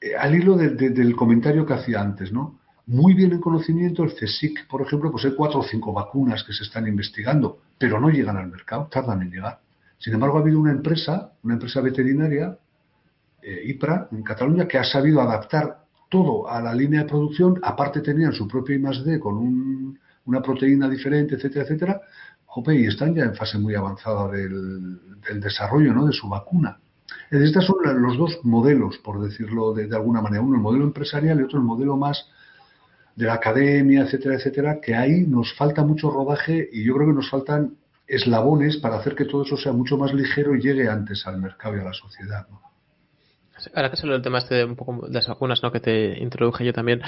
eh, al hilo del comentario que hacía antes, ¿no? Muy bien en conocimiento, el CSIC, por ejemplo, pues hay cuatro o cinco vacunas que se están investigando, pero no llegan al mercado, tardan en llegar. Sin embargo, ha habido una empresa, una empresa veterinaria, eh, IPRA, en Cataluña, que ha sabido adaptar todo a la línea de producción. Aparte tenían su propio I+.D. con una proteína diferente, etcétera, etcétera. Jope, y están ya en fase muy avanzada del, desarrollo ¿no? de su vacuna. Estos son los dos modelos, por decirlo de, de, alguna manera. Uno el modelo empresarial y otro el modelo más de la academia, etcétera, etcétera, que ahí nos falta mucho rodaje y yo creo que nos faltan eslabones para hacer que todo eso sea mucho más ligero y llegue antes al mercado y a la sociedad.
Ahora que salió el tema este de un poco de las vacunas, ¿no? Que te introduje yo también.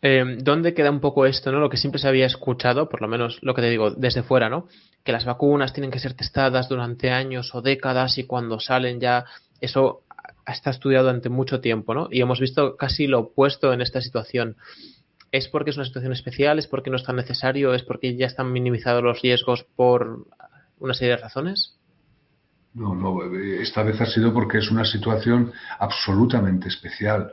Eh, ¿Dónde queda un poco esto, no? Lo que siempre se había escuchado, por lo menos lo que te digo desde fuera, ¿no? Que las vacunas tienen que ser testadas durante años o décadas y cuando salen ya eso está estudiado durante mucho tiempo, ¿no? Y hemos visto casi lo opuesto en esta situación. ¿Es porque es una situación especial? ¿Es porque no es tan necesario? ¿Es porque ya están minimizados los riesgos por una serie de razones?
No, no, esta vez ha sido porque es una situación absolutamente especial.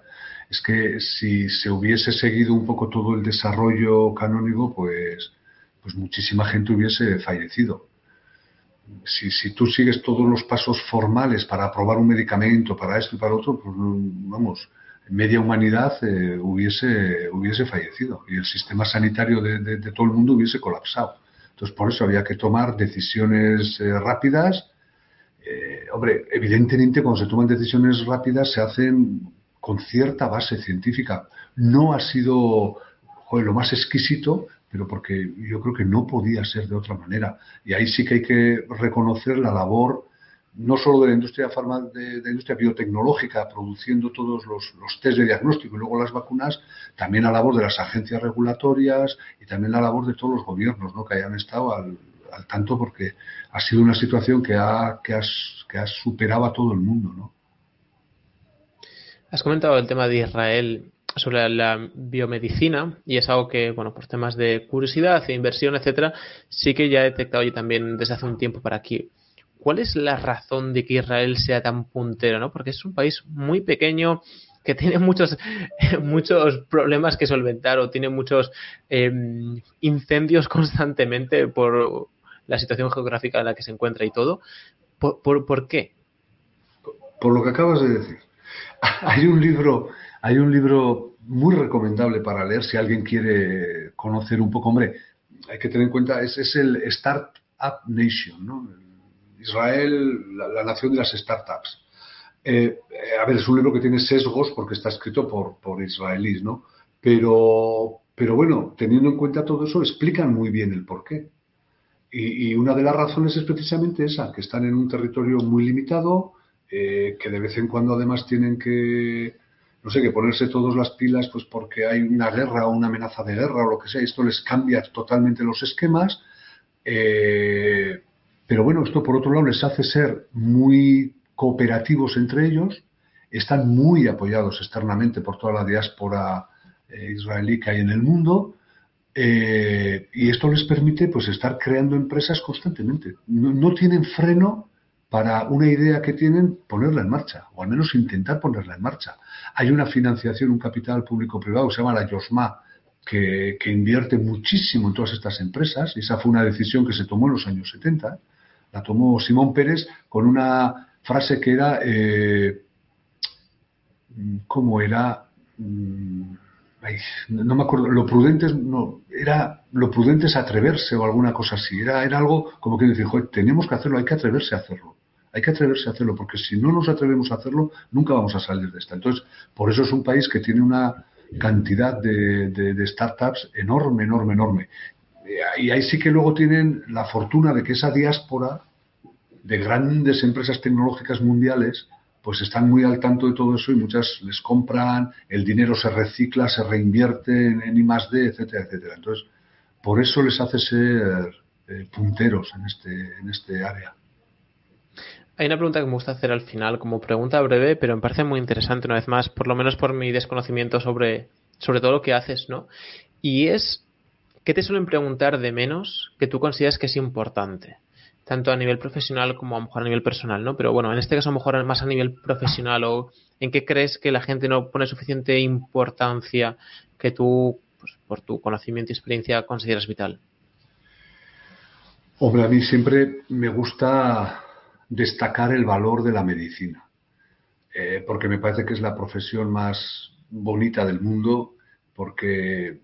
Es que si se hubiese seguido un poco todo el desarrollo canónico, pues, pues muchísima gente hubiese fallecido. Si, si tú sigues todos los pasos formales para aprobar un medicamento, para esto y para otro, pues vamos, media humanidad eh, hubiese, hubiese fallecido y el sistema sanitario de, todo el mundo hubiese colapsado. Entonces, por eso había que tomar decisiones eh, rápidas. Eh, hombre, evidentemente cuando se toman decisiones rápidas se hacen con cierta base científica. No ha sido lo más exquisito, pero porque yo creo que no podía ser de otra manera. Y ahí sí que hay que reconocer la labor no solo de la industria farma, de, la industria biotecnológica produciendo todos los, los, test de diagnóstico y luego las vacunas, también la labor de las agencias regulatorias y también la labor de todos los gobiernos ¿no? que hayan estado al, al tanto porque ha sido una situación que ha, que que ha superado a todo el mundo. ¿no?
Has comentado el tema de Israel sobre la biomedicina y es algo que, bueno, por temas de curiosidad e inversión, etcétera, sí que ya he detectado yo también desde hace un tiempo para aquí. ¿Cuál es la razón de que Israel sea tan puntero, no? Porque es un país muy pequeño que tiene muchos <laughs> muchos problemas que solventar o tiene muchos em, incendios constantemente por la situación geográfica en la que se encuentra y todo. ¿Por, por, qué?
Por lo que acabas de decir. <laughs> Hay un libro, hay un libro muy recomendable para leer si alguien quiere conocer un poco. Hombre, hay que tener en cuenta, es, es el Startup Nation, ¿no? Israel, la, nación de las startups. Eh, a ver, es un libro que tiene sesgos porque está escrito por, por israelíes, ¿no? Pero, pero bueno, teniendo en cuenta todo eso, explican muy bien el porqué. Y, una de las razones es precisamente esa, que están en un territorio muy limitado, eh, que de vez en cuando además tienen que, no sé, que ponerse todas las pilas, pues porque hay una guerra o una amenaza de guerra o lo que sea, esto les cambia totalmente los esquemas. Eh, pero bueno, esto por otro lado les hace ser muy cooperativos entre ellos, están muy apoyados externamente por toda la diáspora eh, israelí que hay en el mundo eh, y esto les permite pues estar creando empresas constantemente. No, tienen freno para una idea que tienen ponerla en marcha, o al menos intentar ponerla en marcha. Hay una financiación, un capital público-privado, se llama la YOSMA, que, invierte muchísimo en todas estas empresas, y esa fue una decisión que se tomó en los años 70. La tomó Simón Pérez con una frase que era, eh, ¿cómo era? Mm, no me acuerdo, lo prudente no, era, lo prudente es atreverse o alguna cosa así. Era, era algo como que decir, tenemos que hacerlo, hay que atreverse a hacerlo. Hay que atreverse a hacerlo, porque si no nos atrevemos a hacerlo, nunca vamos a salir de esta. Entonces, por eso es un país que tiene una cantidad de, de startups enorme, enorme, enorme. Y ahí sí que luego tienen la fortuna de que esa diáspora de grandes empresas tecnológicas mundiales pues están muy al tanto de todo eso y muchas les compran, el dinero se recicla, se reinvierte en, I más D, etcétera, etcétera. Entonces, por eso les hace ser eh, punteros en este, en este área.
Hay una pregunta que me gusta hacer al final, como pregunta breve, pero me parece muy interesante, una vez más, por lo menos por mi desconocimiento sobre, sobre todo lo que haces, ¿no? Y es, ¿qué te suelen preguntar de menos que tú consideras que es importante? Tanto a nivel profesional como a lo mejor a nivel personal, ¿no? Pero bueno, en este caso a lo mejor más a nivel profesional o en qué crees que la gente no pone suficiente importancia que tú, pues, por tu conocimiento y experiencia, consideras vital.
Hombre, a mí siempre me gusta destacar el valor de la medicina, eh, porque me parece que es la profesión más bonita del mundo, porque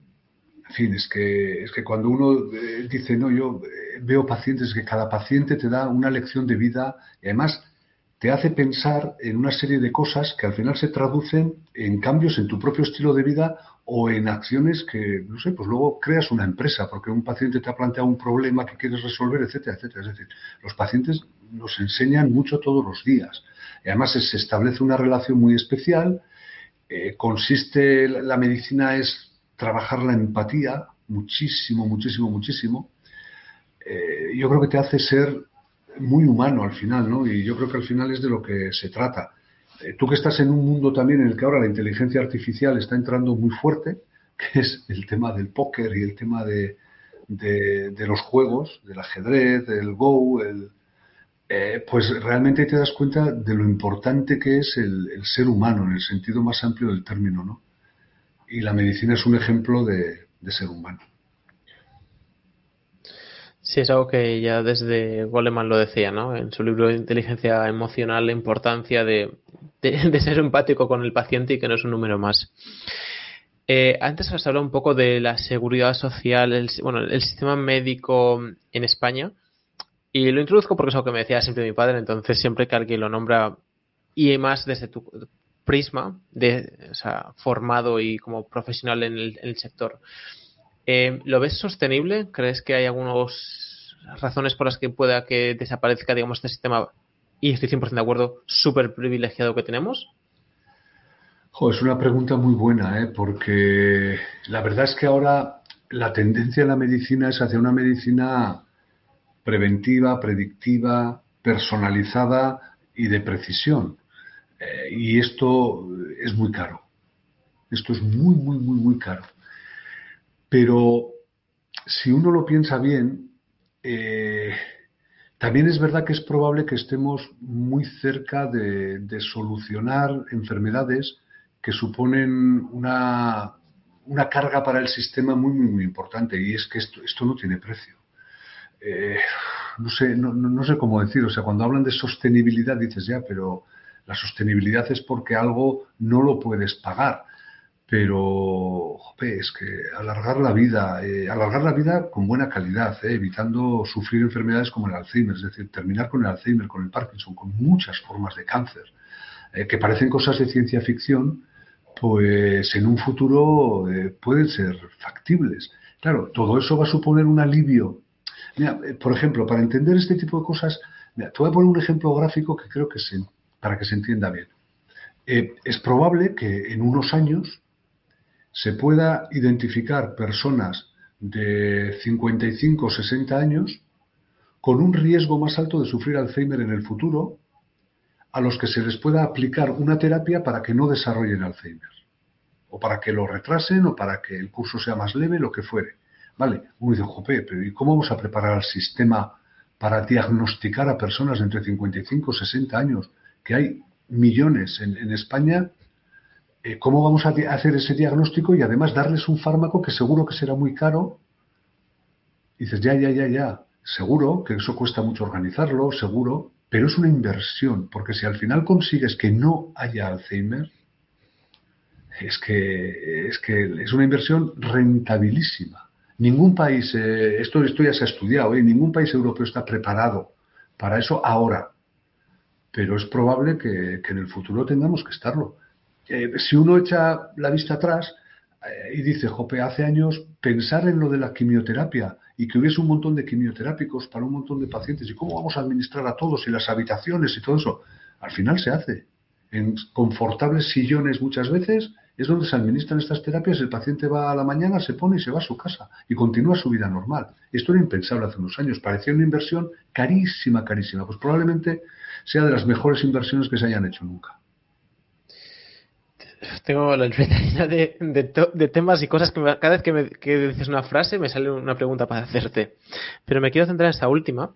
en fin, es que, es que cuando uno eh, dice, no, yo eh, veo pacientes, que cada paciente te da una lección de vida y además te hace pensar en una serie de cosas que al final se traducen en cambios en tu propio estilo de vida o en acciones que, no sé, pues luego creas una empresa porque un paciente te ha planteado un problema que quieres resolver, etcétera, etcétera. Es decir, los pacientes nos enseñan mucho todos los días. Y además se establece una relación muy especial. Eh, consiste, la medicina es trabajar la empatía muchísimo, muchísimo, muchísimo, eh, yo creo que te hace ser muy humano al final, ¿no? Y yo creo que al final es de lo que se trata. Eh, tú que estás en un mundo también en el que ahora la inteligencia artificial está entrando muy fuerte, <laughs> que es el tema del póker y el tema de, de, los juegos, del ajedrez, del Go, eh, pues realmente te das cuenta de lo importante que es el, el ser humano en el sentido más amplio del término, ¿no? Y la medicina es un ejemplo de, ser humano.
Sí, es algo que ya desde Goleman lo decía, ¿no? En su libro de inteligencia emocional, la importancia de, ser empático con el paciente y que no es un número más. Eh, antes has hablado un poco de la seguridad social, el, bueno, el sistema médico en España. Y lo introduzco porque es algo que me decía siempre mi padre, entonces siempre que alguien lo nombra y más desde tu prisma, de, formado y como profesional en el, sector, eh, ¿lo ves sostenible? ¿Crees que hay algunas razones por las que pueda que desaparezca, digamos, este sistema, y estoy 100% de acuerdo, súper privilegiado que tenemos?
es una pregunta muy buena, ¿eh? porque la verdad es que ahora la tendencia en la medicina es hacia una medicina preventiva, predictiva, personalizada y de precisión. Eh, y esto es muy caro. Esto es muy, muy, muy, muy caro. Pero si uno lo piensa bien, eh, también es verdad que es probable que estemos muy cerca de, solucionar enfermedades que suponen una, carga para el sistema muy, muy, muy importante. Y es que esto, esto no tiene precio. Eh, no, sé, no, sé cómo decir. O sea, cuando hablan de sostenibilidad dices ya, pero la sostenibilidad es porque algo no lo puedes pagar. Pero es que alargar la vida, eh, alargar la vida con buena calidad, eh, evitando sufrir enfermedades como el Alzheimer, es decir, terminar con el Alzheimer, con el Parkinson, con muchas formas de cáncer, eh, que parecen cosas de ciencia ficción, pues en un futuro pueden ser factibles. Claro, todo eso va a suponer un alivio. Mira, por ejemplo, para entender este tipo de cosas, te voy a poner un ejemplo gráfico que creo que se, para que se entienda bien. Eh, es probable que en unos años se pueda identificar personas de 55 o 60 años con un riesgo más alto de sufrir Alzheimer en el futuro, a los que se les pueda aplicar una terapia para que no desarrollen Alzheimer, o para que lo retrasen, o para que el curso sea más leve, lo que fuere. Vale, uno dice, jope, pero ¿y cómo vamos a preparar el sistema para diagnosticar a personas de entre 55 y 60 años que hay millones en, España, eh, ¿cómo vamos a hacer ese diagnóstico y además darles un fármaco que seguro que será muy caro? dices, ya, ya, ya, ya, seguro que eso cuesta mucho organizarlo, seguro, pero es una inversión, porque si al final consigues que no haya Alzheimer, es que es, que es una inversión rentabilísima. Ningún país, eh, esto, esto ya se ha estudiado, ¿eh? ningún país europeo está preparado para eso ahora pero es probable que, en el futuro tengamos que estarlo. Eh, si uno echa la vista atrás eh, y dice, jope, hace años pensar en lo de la quimioterapia y que hubiese un montón de quimioterápicos para un montón de pacientes y cómo vamos a administrar a todos y las habitaciones y todo eso, al final se hace. En confortables sillones muchas veces es donde se administran estas terapias, el paciente va a la mañana, se pone y se va a su casa y continúa su vida normal. Esto era impensable hace unos años, parecía una inversión carísima, carísima. Pues probablemente sea de las mejores inversiones que se hayan hecho nunca.
Tengo la de, de, temas y cosas que cada vez que, me, dices una frase me sale una pregunta para hacerte. Pero me quiero centrar en esta última.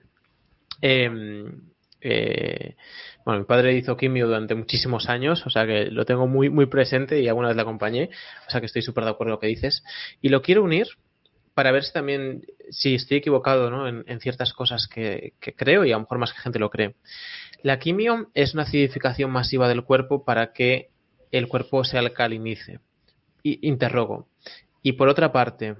Em, eh, bueno, mi padre hizo quimio durante muchísimos años, o sea que lo tengo muy, muy presente y alguna vez le acompañé, o sea que estoy súper de acuerdo con lo que dices. Y lo quiero unir para ver si también, si estoy equivocado ¿no? en, ciertas cosas que, creo y a lo mejor más que gente lo cree. La quimio es una acidificación masiva del cuerpo para que el cuerpo se alcalinice. Y, interrogo. Y por otra parte,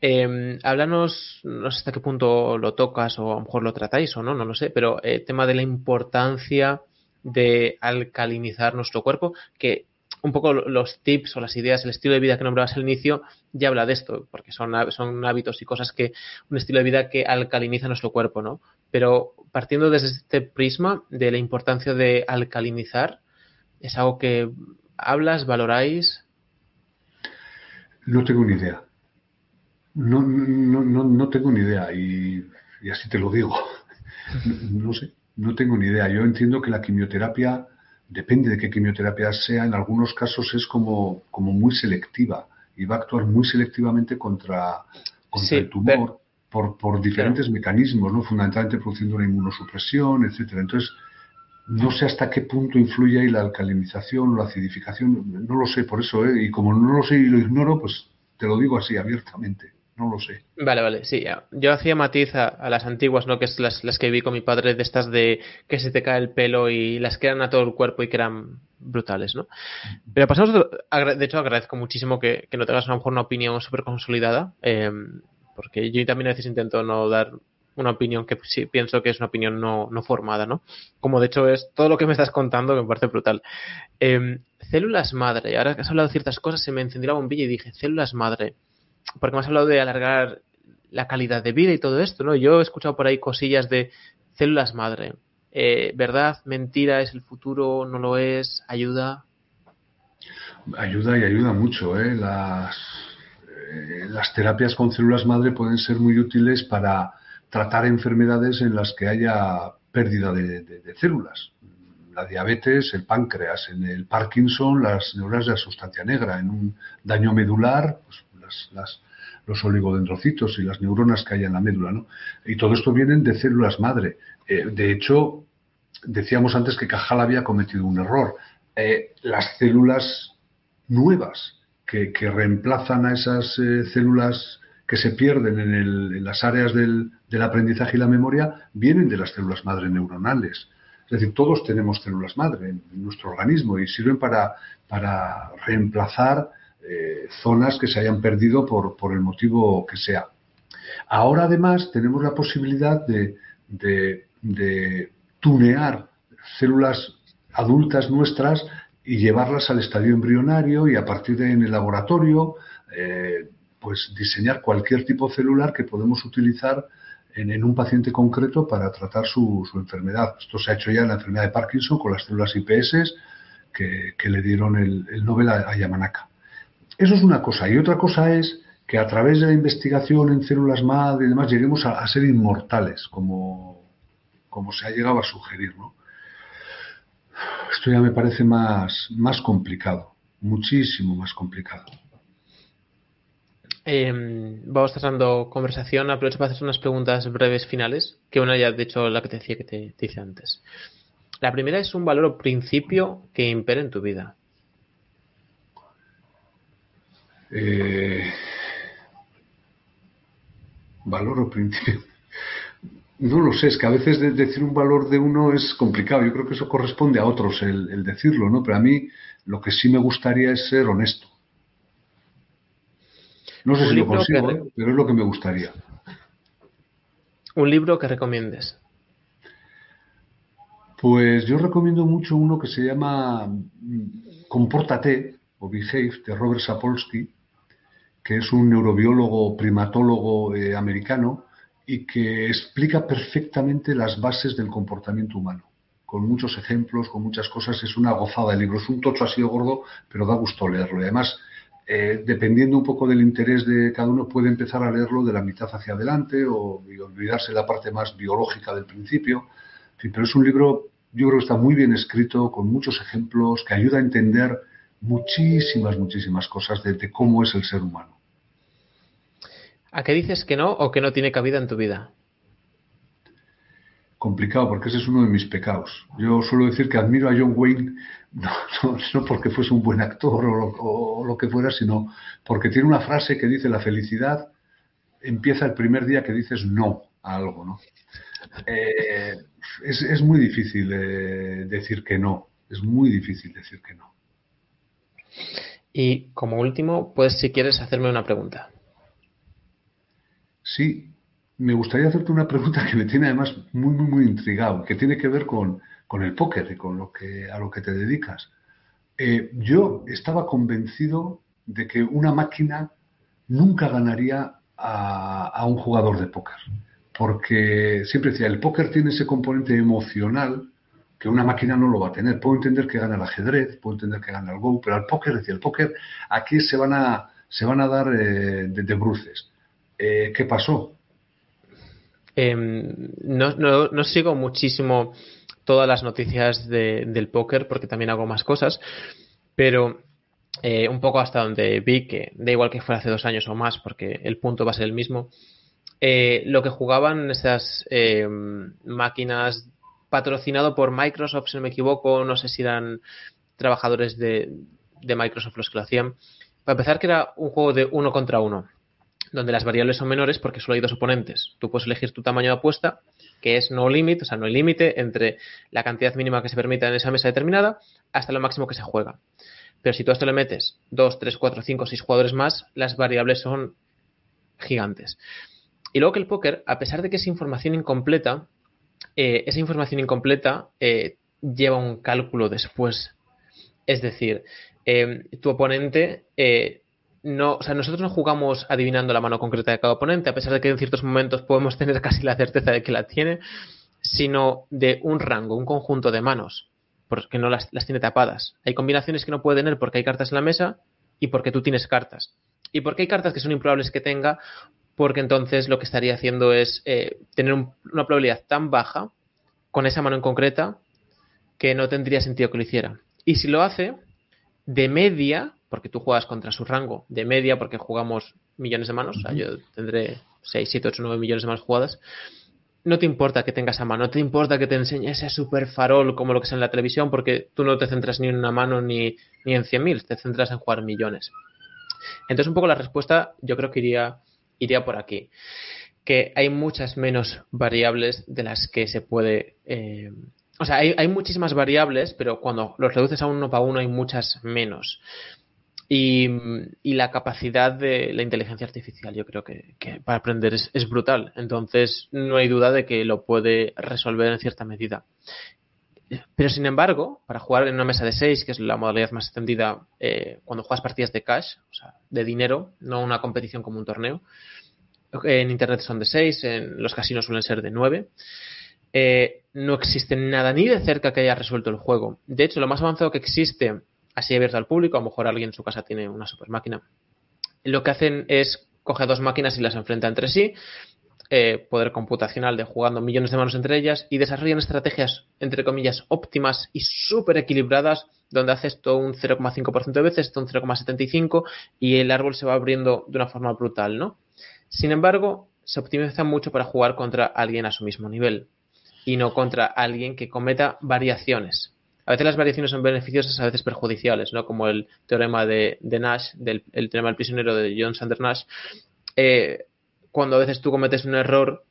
eh, háblanos, no sé hasta qué punto lo tocas o a lo mejor lo tratáis o no, no lo sé, pero el eh, tema de la importancia de alcalinizar nuestro cuerpo, que un poco los tips o las ideas, el estilo de vida que nombrabas al inicio, ya habla de esto, porque son hábitos y cosas que, un estilo de vida que alcaliniza nuestro cuerpo, ¿no? Pero partiendo desde este prisma de la importancia de alcalinizar, ¿es algo que hablas, valoráis?
No tengo ni idea. No, no, no, no tengo ni idea y, y así te lo digo. <laughs> no sé, no tengo ni idea. Yo entiendo que la quimioterapia depende de qué quimioterapia sea, en algunos casos es como, como muy selectiva y va a actuar muy selectivamente contra, el tumor por, por, diferentes mecanismos, ¿no? fundamentalmente produciendo una inmunosupresión, etcétera. Entonces, no sé hasta qué punto influye ahí la alcalinización o la acidificación, no lo sé por eso, ¿eh? y como no lo sé y lo ignoro, pues te lo digo así abiertamente no lo sé.
Vale, vale, sí. Yo hacía matiz a, las antiguas, ¿no? Que es las, las, que vi con mi padre, de estas de que se te cae el pelo y las que eran a todo el cuerpo y que eran brutales, ¿no? Pero pasamos, de hecho agradezco muchísimo que, no tengas a lo mejor una opinión súper consolidada, em, porque yo también a veces intento no dar una opinión que sí pienso que es una opinión no, no formada, ¿no? Como de hecho es todo lo que me estás contando que me parece brutal. Em, células madre, ahora que has hablado de ciertas cosas se me encendió la bombilla y dije, células madre, porque me has hablado de alargar la calidad de vida y todo esto, ¿no? Yo he escuchado por ahí cosillas de células madre. Eh, ¿Verdad? ¿Mentira? ¿Es el futuro? ¿No lo es? ¿Ayuda?
Ayuda y ayuda mucho. ¿eh? Las, las terapias con células madre pueden ser muy útiles para tratar enfermedades en las que haya pérdida de, células. La diabetes, el páncreas, en el Parkinson, las neuronas de la sustancia negra, en un daño medular, pues las, los oligodendrocitos y las neuronas que hay en la médula. ¿no? Y todo esto vienen de células madre. Eh, de hecho, decíamos antes que Cajal había cometido un error. Eh, las células nuevas que, reemplazan a esas eh, células que se pierden en, las áreas del, aprendizaje y la memoria vienen de las células madre neuronales. Es decir, todos tenemos células madre en, nuestro organismo y sirven para, reemplazar eh, zonas que se hayan perdido por, el motivo que sea. Ahora además tenemos la posibilidad de, tunear células adultas nuestras y llevarlas al estadio embrionario y a partir de en el laboratorio eh, pues diseñar cualquier tipo celular que podemos utilizar en, un paciente concreto para tratar su, enfermedad. Esto se ha hecho ya en la enfermedad de Parkinson con las células IPS que, le dieron el, el Nobel a Yamanaka. Eso es una cosa. Y otra cosa es que a través de la investigación en células madre y demás lleguemos a, ser inmortales, como, como, se ha llegado a sugerir. ¿no? Esto ya me parece más, más complicado, muchísimo más complicado.
Eh, vamos trazando conversación. Aprovecho para hacer unas preguntas breves finales, que una ya, de hecho, la que te decía que te, te hice antes. La primera es un valor o principio que impera en tu vida.
Eh, valor o principio. No lo sé, es que a veces decir un valor de uno es complicado. Yo creo que eso corresponde a otros el, decirlo, ¿no? Pero a mí lo que sí me gustaría es ser honesto. No sé si lo consigo, ¿eh? pero es lo que me gustaría.
¿Un libro que recomiendes?
Pues yo recomiendo mucho uno que se llama Compórtate o Behave de Robert Sapolsky, que es un neurobiólogo primatólogo eh, americano y que explica perfectamente las bases del comportamiento humano, con muchos ejemplos, con muchas cosas. Es una gozada el libro, es un tocho así de gordo, pero da gusto leerlo. Y además, eh, dependiendo un poco del interés de cada uno, puede empezar a leerlo de la mitad hacia adelante o olvidarse la parte más biológica del principio. pero es un libro, yo creo que está muy bien escrito, con muchos ejemplos, que ayuda a entender muchísimas, muchísimas cosas de cómo es el ser humano.
¿A qué dices que no o que no tiene cabida en tu vida?
Complicado, porque ese es uno de mis pecados. Yo suelo decir que admiro a John Wayne, <laughs> no, porque fuese un buen actor o lo, que fuera, sino porque tiene una frase que dice la felicidad empieza el primer día que dices no a algo, ¿no? Eh, es, muy difícil eh, decir que no, es muy difícil decir que no.
Y como último, pues si quieres hacerme una pregunta.
Sí, me gustaría hacerte una pregunta que me tiene además muy, muy, muy intrigado, que tiene que ver con, el póker y con lo que, a lo que te dedicas. Eh, yo estaba convencido de que una máquina nunca ganaría a, un jugador de póker, porque siempre decía, el póker tiene ese componente emocional que una máquina no lo va a tener. Puedo entender que gana el ajedrez, puedo entender que gana el Go, pero al póker, decía, el póker aquí se van a, se van a dar eh, de bruces. Eh, ¿qué pasó?
Em, no, sigo muchísimo todas las noticias del póker porque también hago más cosas, pero eh, un poco hasta donde vi que da igual que fuera hace dos años o más porque el punto va a ser el mismo. Eh, lo que jugaban esas em, máquinas patrocinado por Microsoft, si no me equivoco, no sé si eran trabajadores de, de Microsoft los que lo hacían. Para empezar, que era un juego de uno contra uno donde las variables son menores porque solo hay dos oponentes. Tú puedes elegir tu tamaño de apuesta, que es no limit, o sea, no hay límite entre la cantidad mínima que se permita en esa mesa determinada hasta lo máximo que se juega. Pero si tú a esto le metes 2, 3, 4, 5, 6 jugadores más, las variables son gigantes. y luego que el póker, a pesar de que es información incompleta, eh, esa información incompleta eh, lleva un cálculo después. Es decir, eh, tu oponente no, o sea, nosotros no jugamos adivinando la mano concreta de cada oponente, a pesar de que en ciertos momentos podemos <laughs> tener casi la certeza de que la tiene, sino de un rango, un conjunto de manos, porque no las, las tiene tapadas. Hay combinaciones que no puede tener porque hay cartas en la mesa y porque tú tienes cartas. Y porque hay cartas que son improbables que tenga, porque entonces lo que estaría haciendo es eh, tener una probabilidad tan baja con esa mano en concreta que no tendría sentido que lo hiciera. Y si lo hace, de media, porque tú juegas contra su rango, de media, porque jugamos millones de manos, o sea, yo tendré 6, 7, 8, 9 millones de manos jugadas, no te importa que tengas a mano, no te importa que te enseñe ese super farol como lo que es en la televisión, porque tú no te centras ni en una mano ni, ni en 100.000, te centras en jugar millones. Entonces, un poco la respuesta yo creo que iría, iría por aquí. Que hay muchas menos variables de las que se puede. Eh, o sea, hay, hay, muchísimas variables, pero cuando los reduces a uno para uno hay muchas menos. Y, la capacidad de la inteligencia artificial, yo creo que, para aprender es, brutal. Entonces, no hay duda de que lo puede resolver en cierta medida. Pero sin embargo, para jugar en una mesa de 6, que es la modalidad más extendida eh, cuando juegas partidas de cash, o sea, de dinero, no una competición como un torneo, en Internet son de 6, en los casinos suelen ser de 9. Eh, no existe nada ni de cerca que haya resuelto el juego. De hecho, lo más avanzado que existe así abierto al público, a lo mejor alguien en su casa tiene una super máquina. Lo que hacen es coger dos máquinas y las enfrenta entre sí, eh, poder computacional de jugando millones de manos entre ellas y desarrollan estrategias, entre comillas, óptimas y súper equilibradas, donde haces esto un 0,5% de veces, esto un 0,75% y el árbol se va abriendo de una forma brutal, ¿no? Sin embargo, se optimiza mucho para jugar contra alguien a su mismo nivel y no contra alguien que cometa variaciones a veces las variaciones son beneficiosas, a veces perjudiciales, ¿no? Como el teorema de, Nash, del, el teorema del prisionero de John Sanders Nash. Eh, cuando a veces tú cometes un error,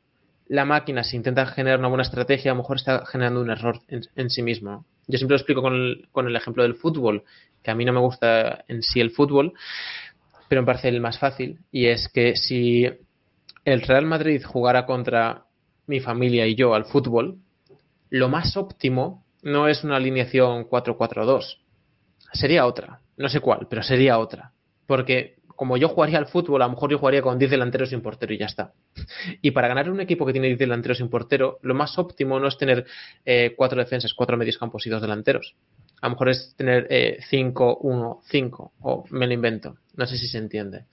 la máquina, si intenta generar una buena estrategia, a lo mejor está generando un error en, sí mismo. Yo siempre lo explico con el, con el ejemplo del fútbol, que a mí no me gusta en sí el fútbol, pero me parece el más fácil. Y es que si el Real Madrid jugara contra mi familia y yo al fútbol, lo más óptimo no es una alineación 4-4-2. Sería otra. No sé cuál, pero sería otra. Porque como yo jugaría al fútbol, a lo mejor yo jugaría con 10 delanteros y un portero y ya está. <laughs> Y para ganar un equipo que tiene 10 delanteros y un portero, lo más óptimo no es tener eh, cuatro defensas, cuatro medios campos y dos delanteros. A lo mejor es tener 5, 1, 5, o me lo invento. No sé si se entiende.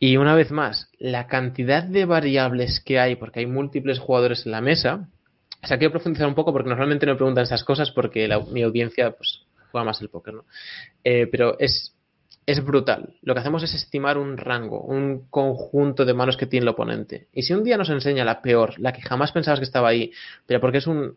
Y una vez más, la cantidad de variables que hay, porque hay múltiples jugadores en la mesa, o sea, quiero profundizar un poco porque normalmente no me preguntan esas cosas porque mi audiencia pues, juega más el póker, ¿no? Eh, pero es, es brutal. Lo que hacemos es estimar un rango, un conjunto de manos que tiene el oponente. Y si un día nos enseña la peor, la que jamás pensabas que estaba ahí, pero porque es un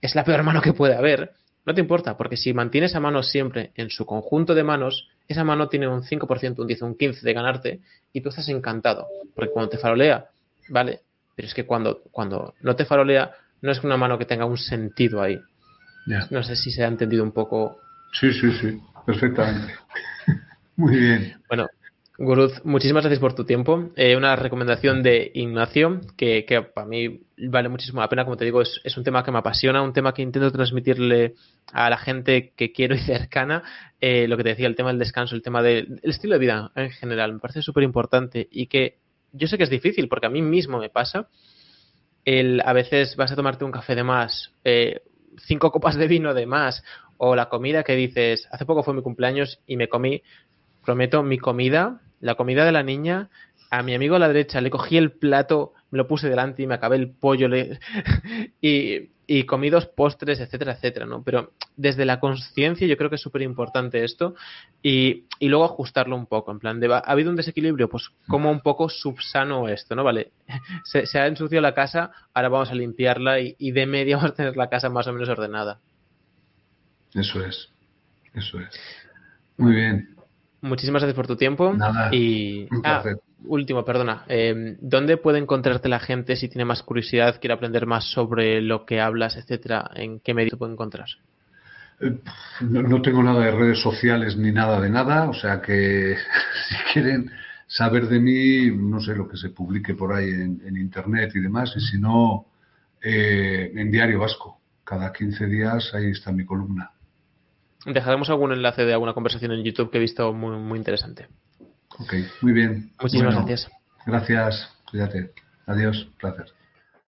es la peor mano que puede haber, no te importa, porque si mantienes esa mano siempre en su conjunto de manos, esa mano tiene un 5%, un 10, un 15 de ganarte y tú estás encantado. Porque cuando te farolea, vale, pero es que cuando, cuando no te farolea, no es una mano que tenga un sentido ahí. No sé si se ha entendido un poco.
Sí, sí, sí, perfectamente. <laughs> Muy bien.
Bueno, Guruz, muchísimas gracias por tu tiempo. Eh, una recomendación de Ignacio que, para mí vale muchísimo la pena. Como te digo, es, un tema que me apasiona, un tema que intento transmitirle a la gente que quiero y cercana. Eh, lo que te decía, el tema del descanso, el tema del estilo de vida en general, me parece súper importante y que yo sé que es difícil porque a mí mismo me pasa el, a veces vas a tomarte un café de más, eh, cinco copas de vino de más, o la comida que dices, hace poco fue mi cumpleaños y me comí, prometo, mi comida, la comida de la niña, a mi amigo a la derecha le cogí el plato, me lo puse delante y me acabé el pollo <laughs> y y comidos postres, etcétera, etcétera, ¿no? Pero desde la conciencia yo creo que es súper importante esto y, y, luego ajustarlo un poco, en plan, de, ¿ha habido un desequilibrio? Pues como un poco subsano esto, ¿no? Vale, <laughs> se, ha ensuciado la casa, ahora vamos a limpiarla y, y, de media <laughs> vamos a tener la casa más o menos ordenada.
Eso es, eso es. Muy bien.
Muchísimas gracias por tu tiempo.
Nada,
y...
un
ah, último, perdona. Eh, ¿Dónde puede encontrarte la gente si tiene más curiosidad, quiere aprender más sobre lo que hablas, etcétera? ¿En qué medio te puede encontrar?
Eh, no, tengo nada de redes sociales ni nada de nada, o sea que <laughs> si quieren saber de mí, no sé, lo que se publique por ahí en, Internet y demás, y si no, eh, en Diario Vasco. Cada 15 días ahí está mi columna.
Dejaremos algún enlace de alguna conversación en YouTube que he visto muy, muy interesante.
Ok, muy bien.
Muchísimas gracias.
Gracias, cuídate. Adiós, placer.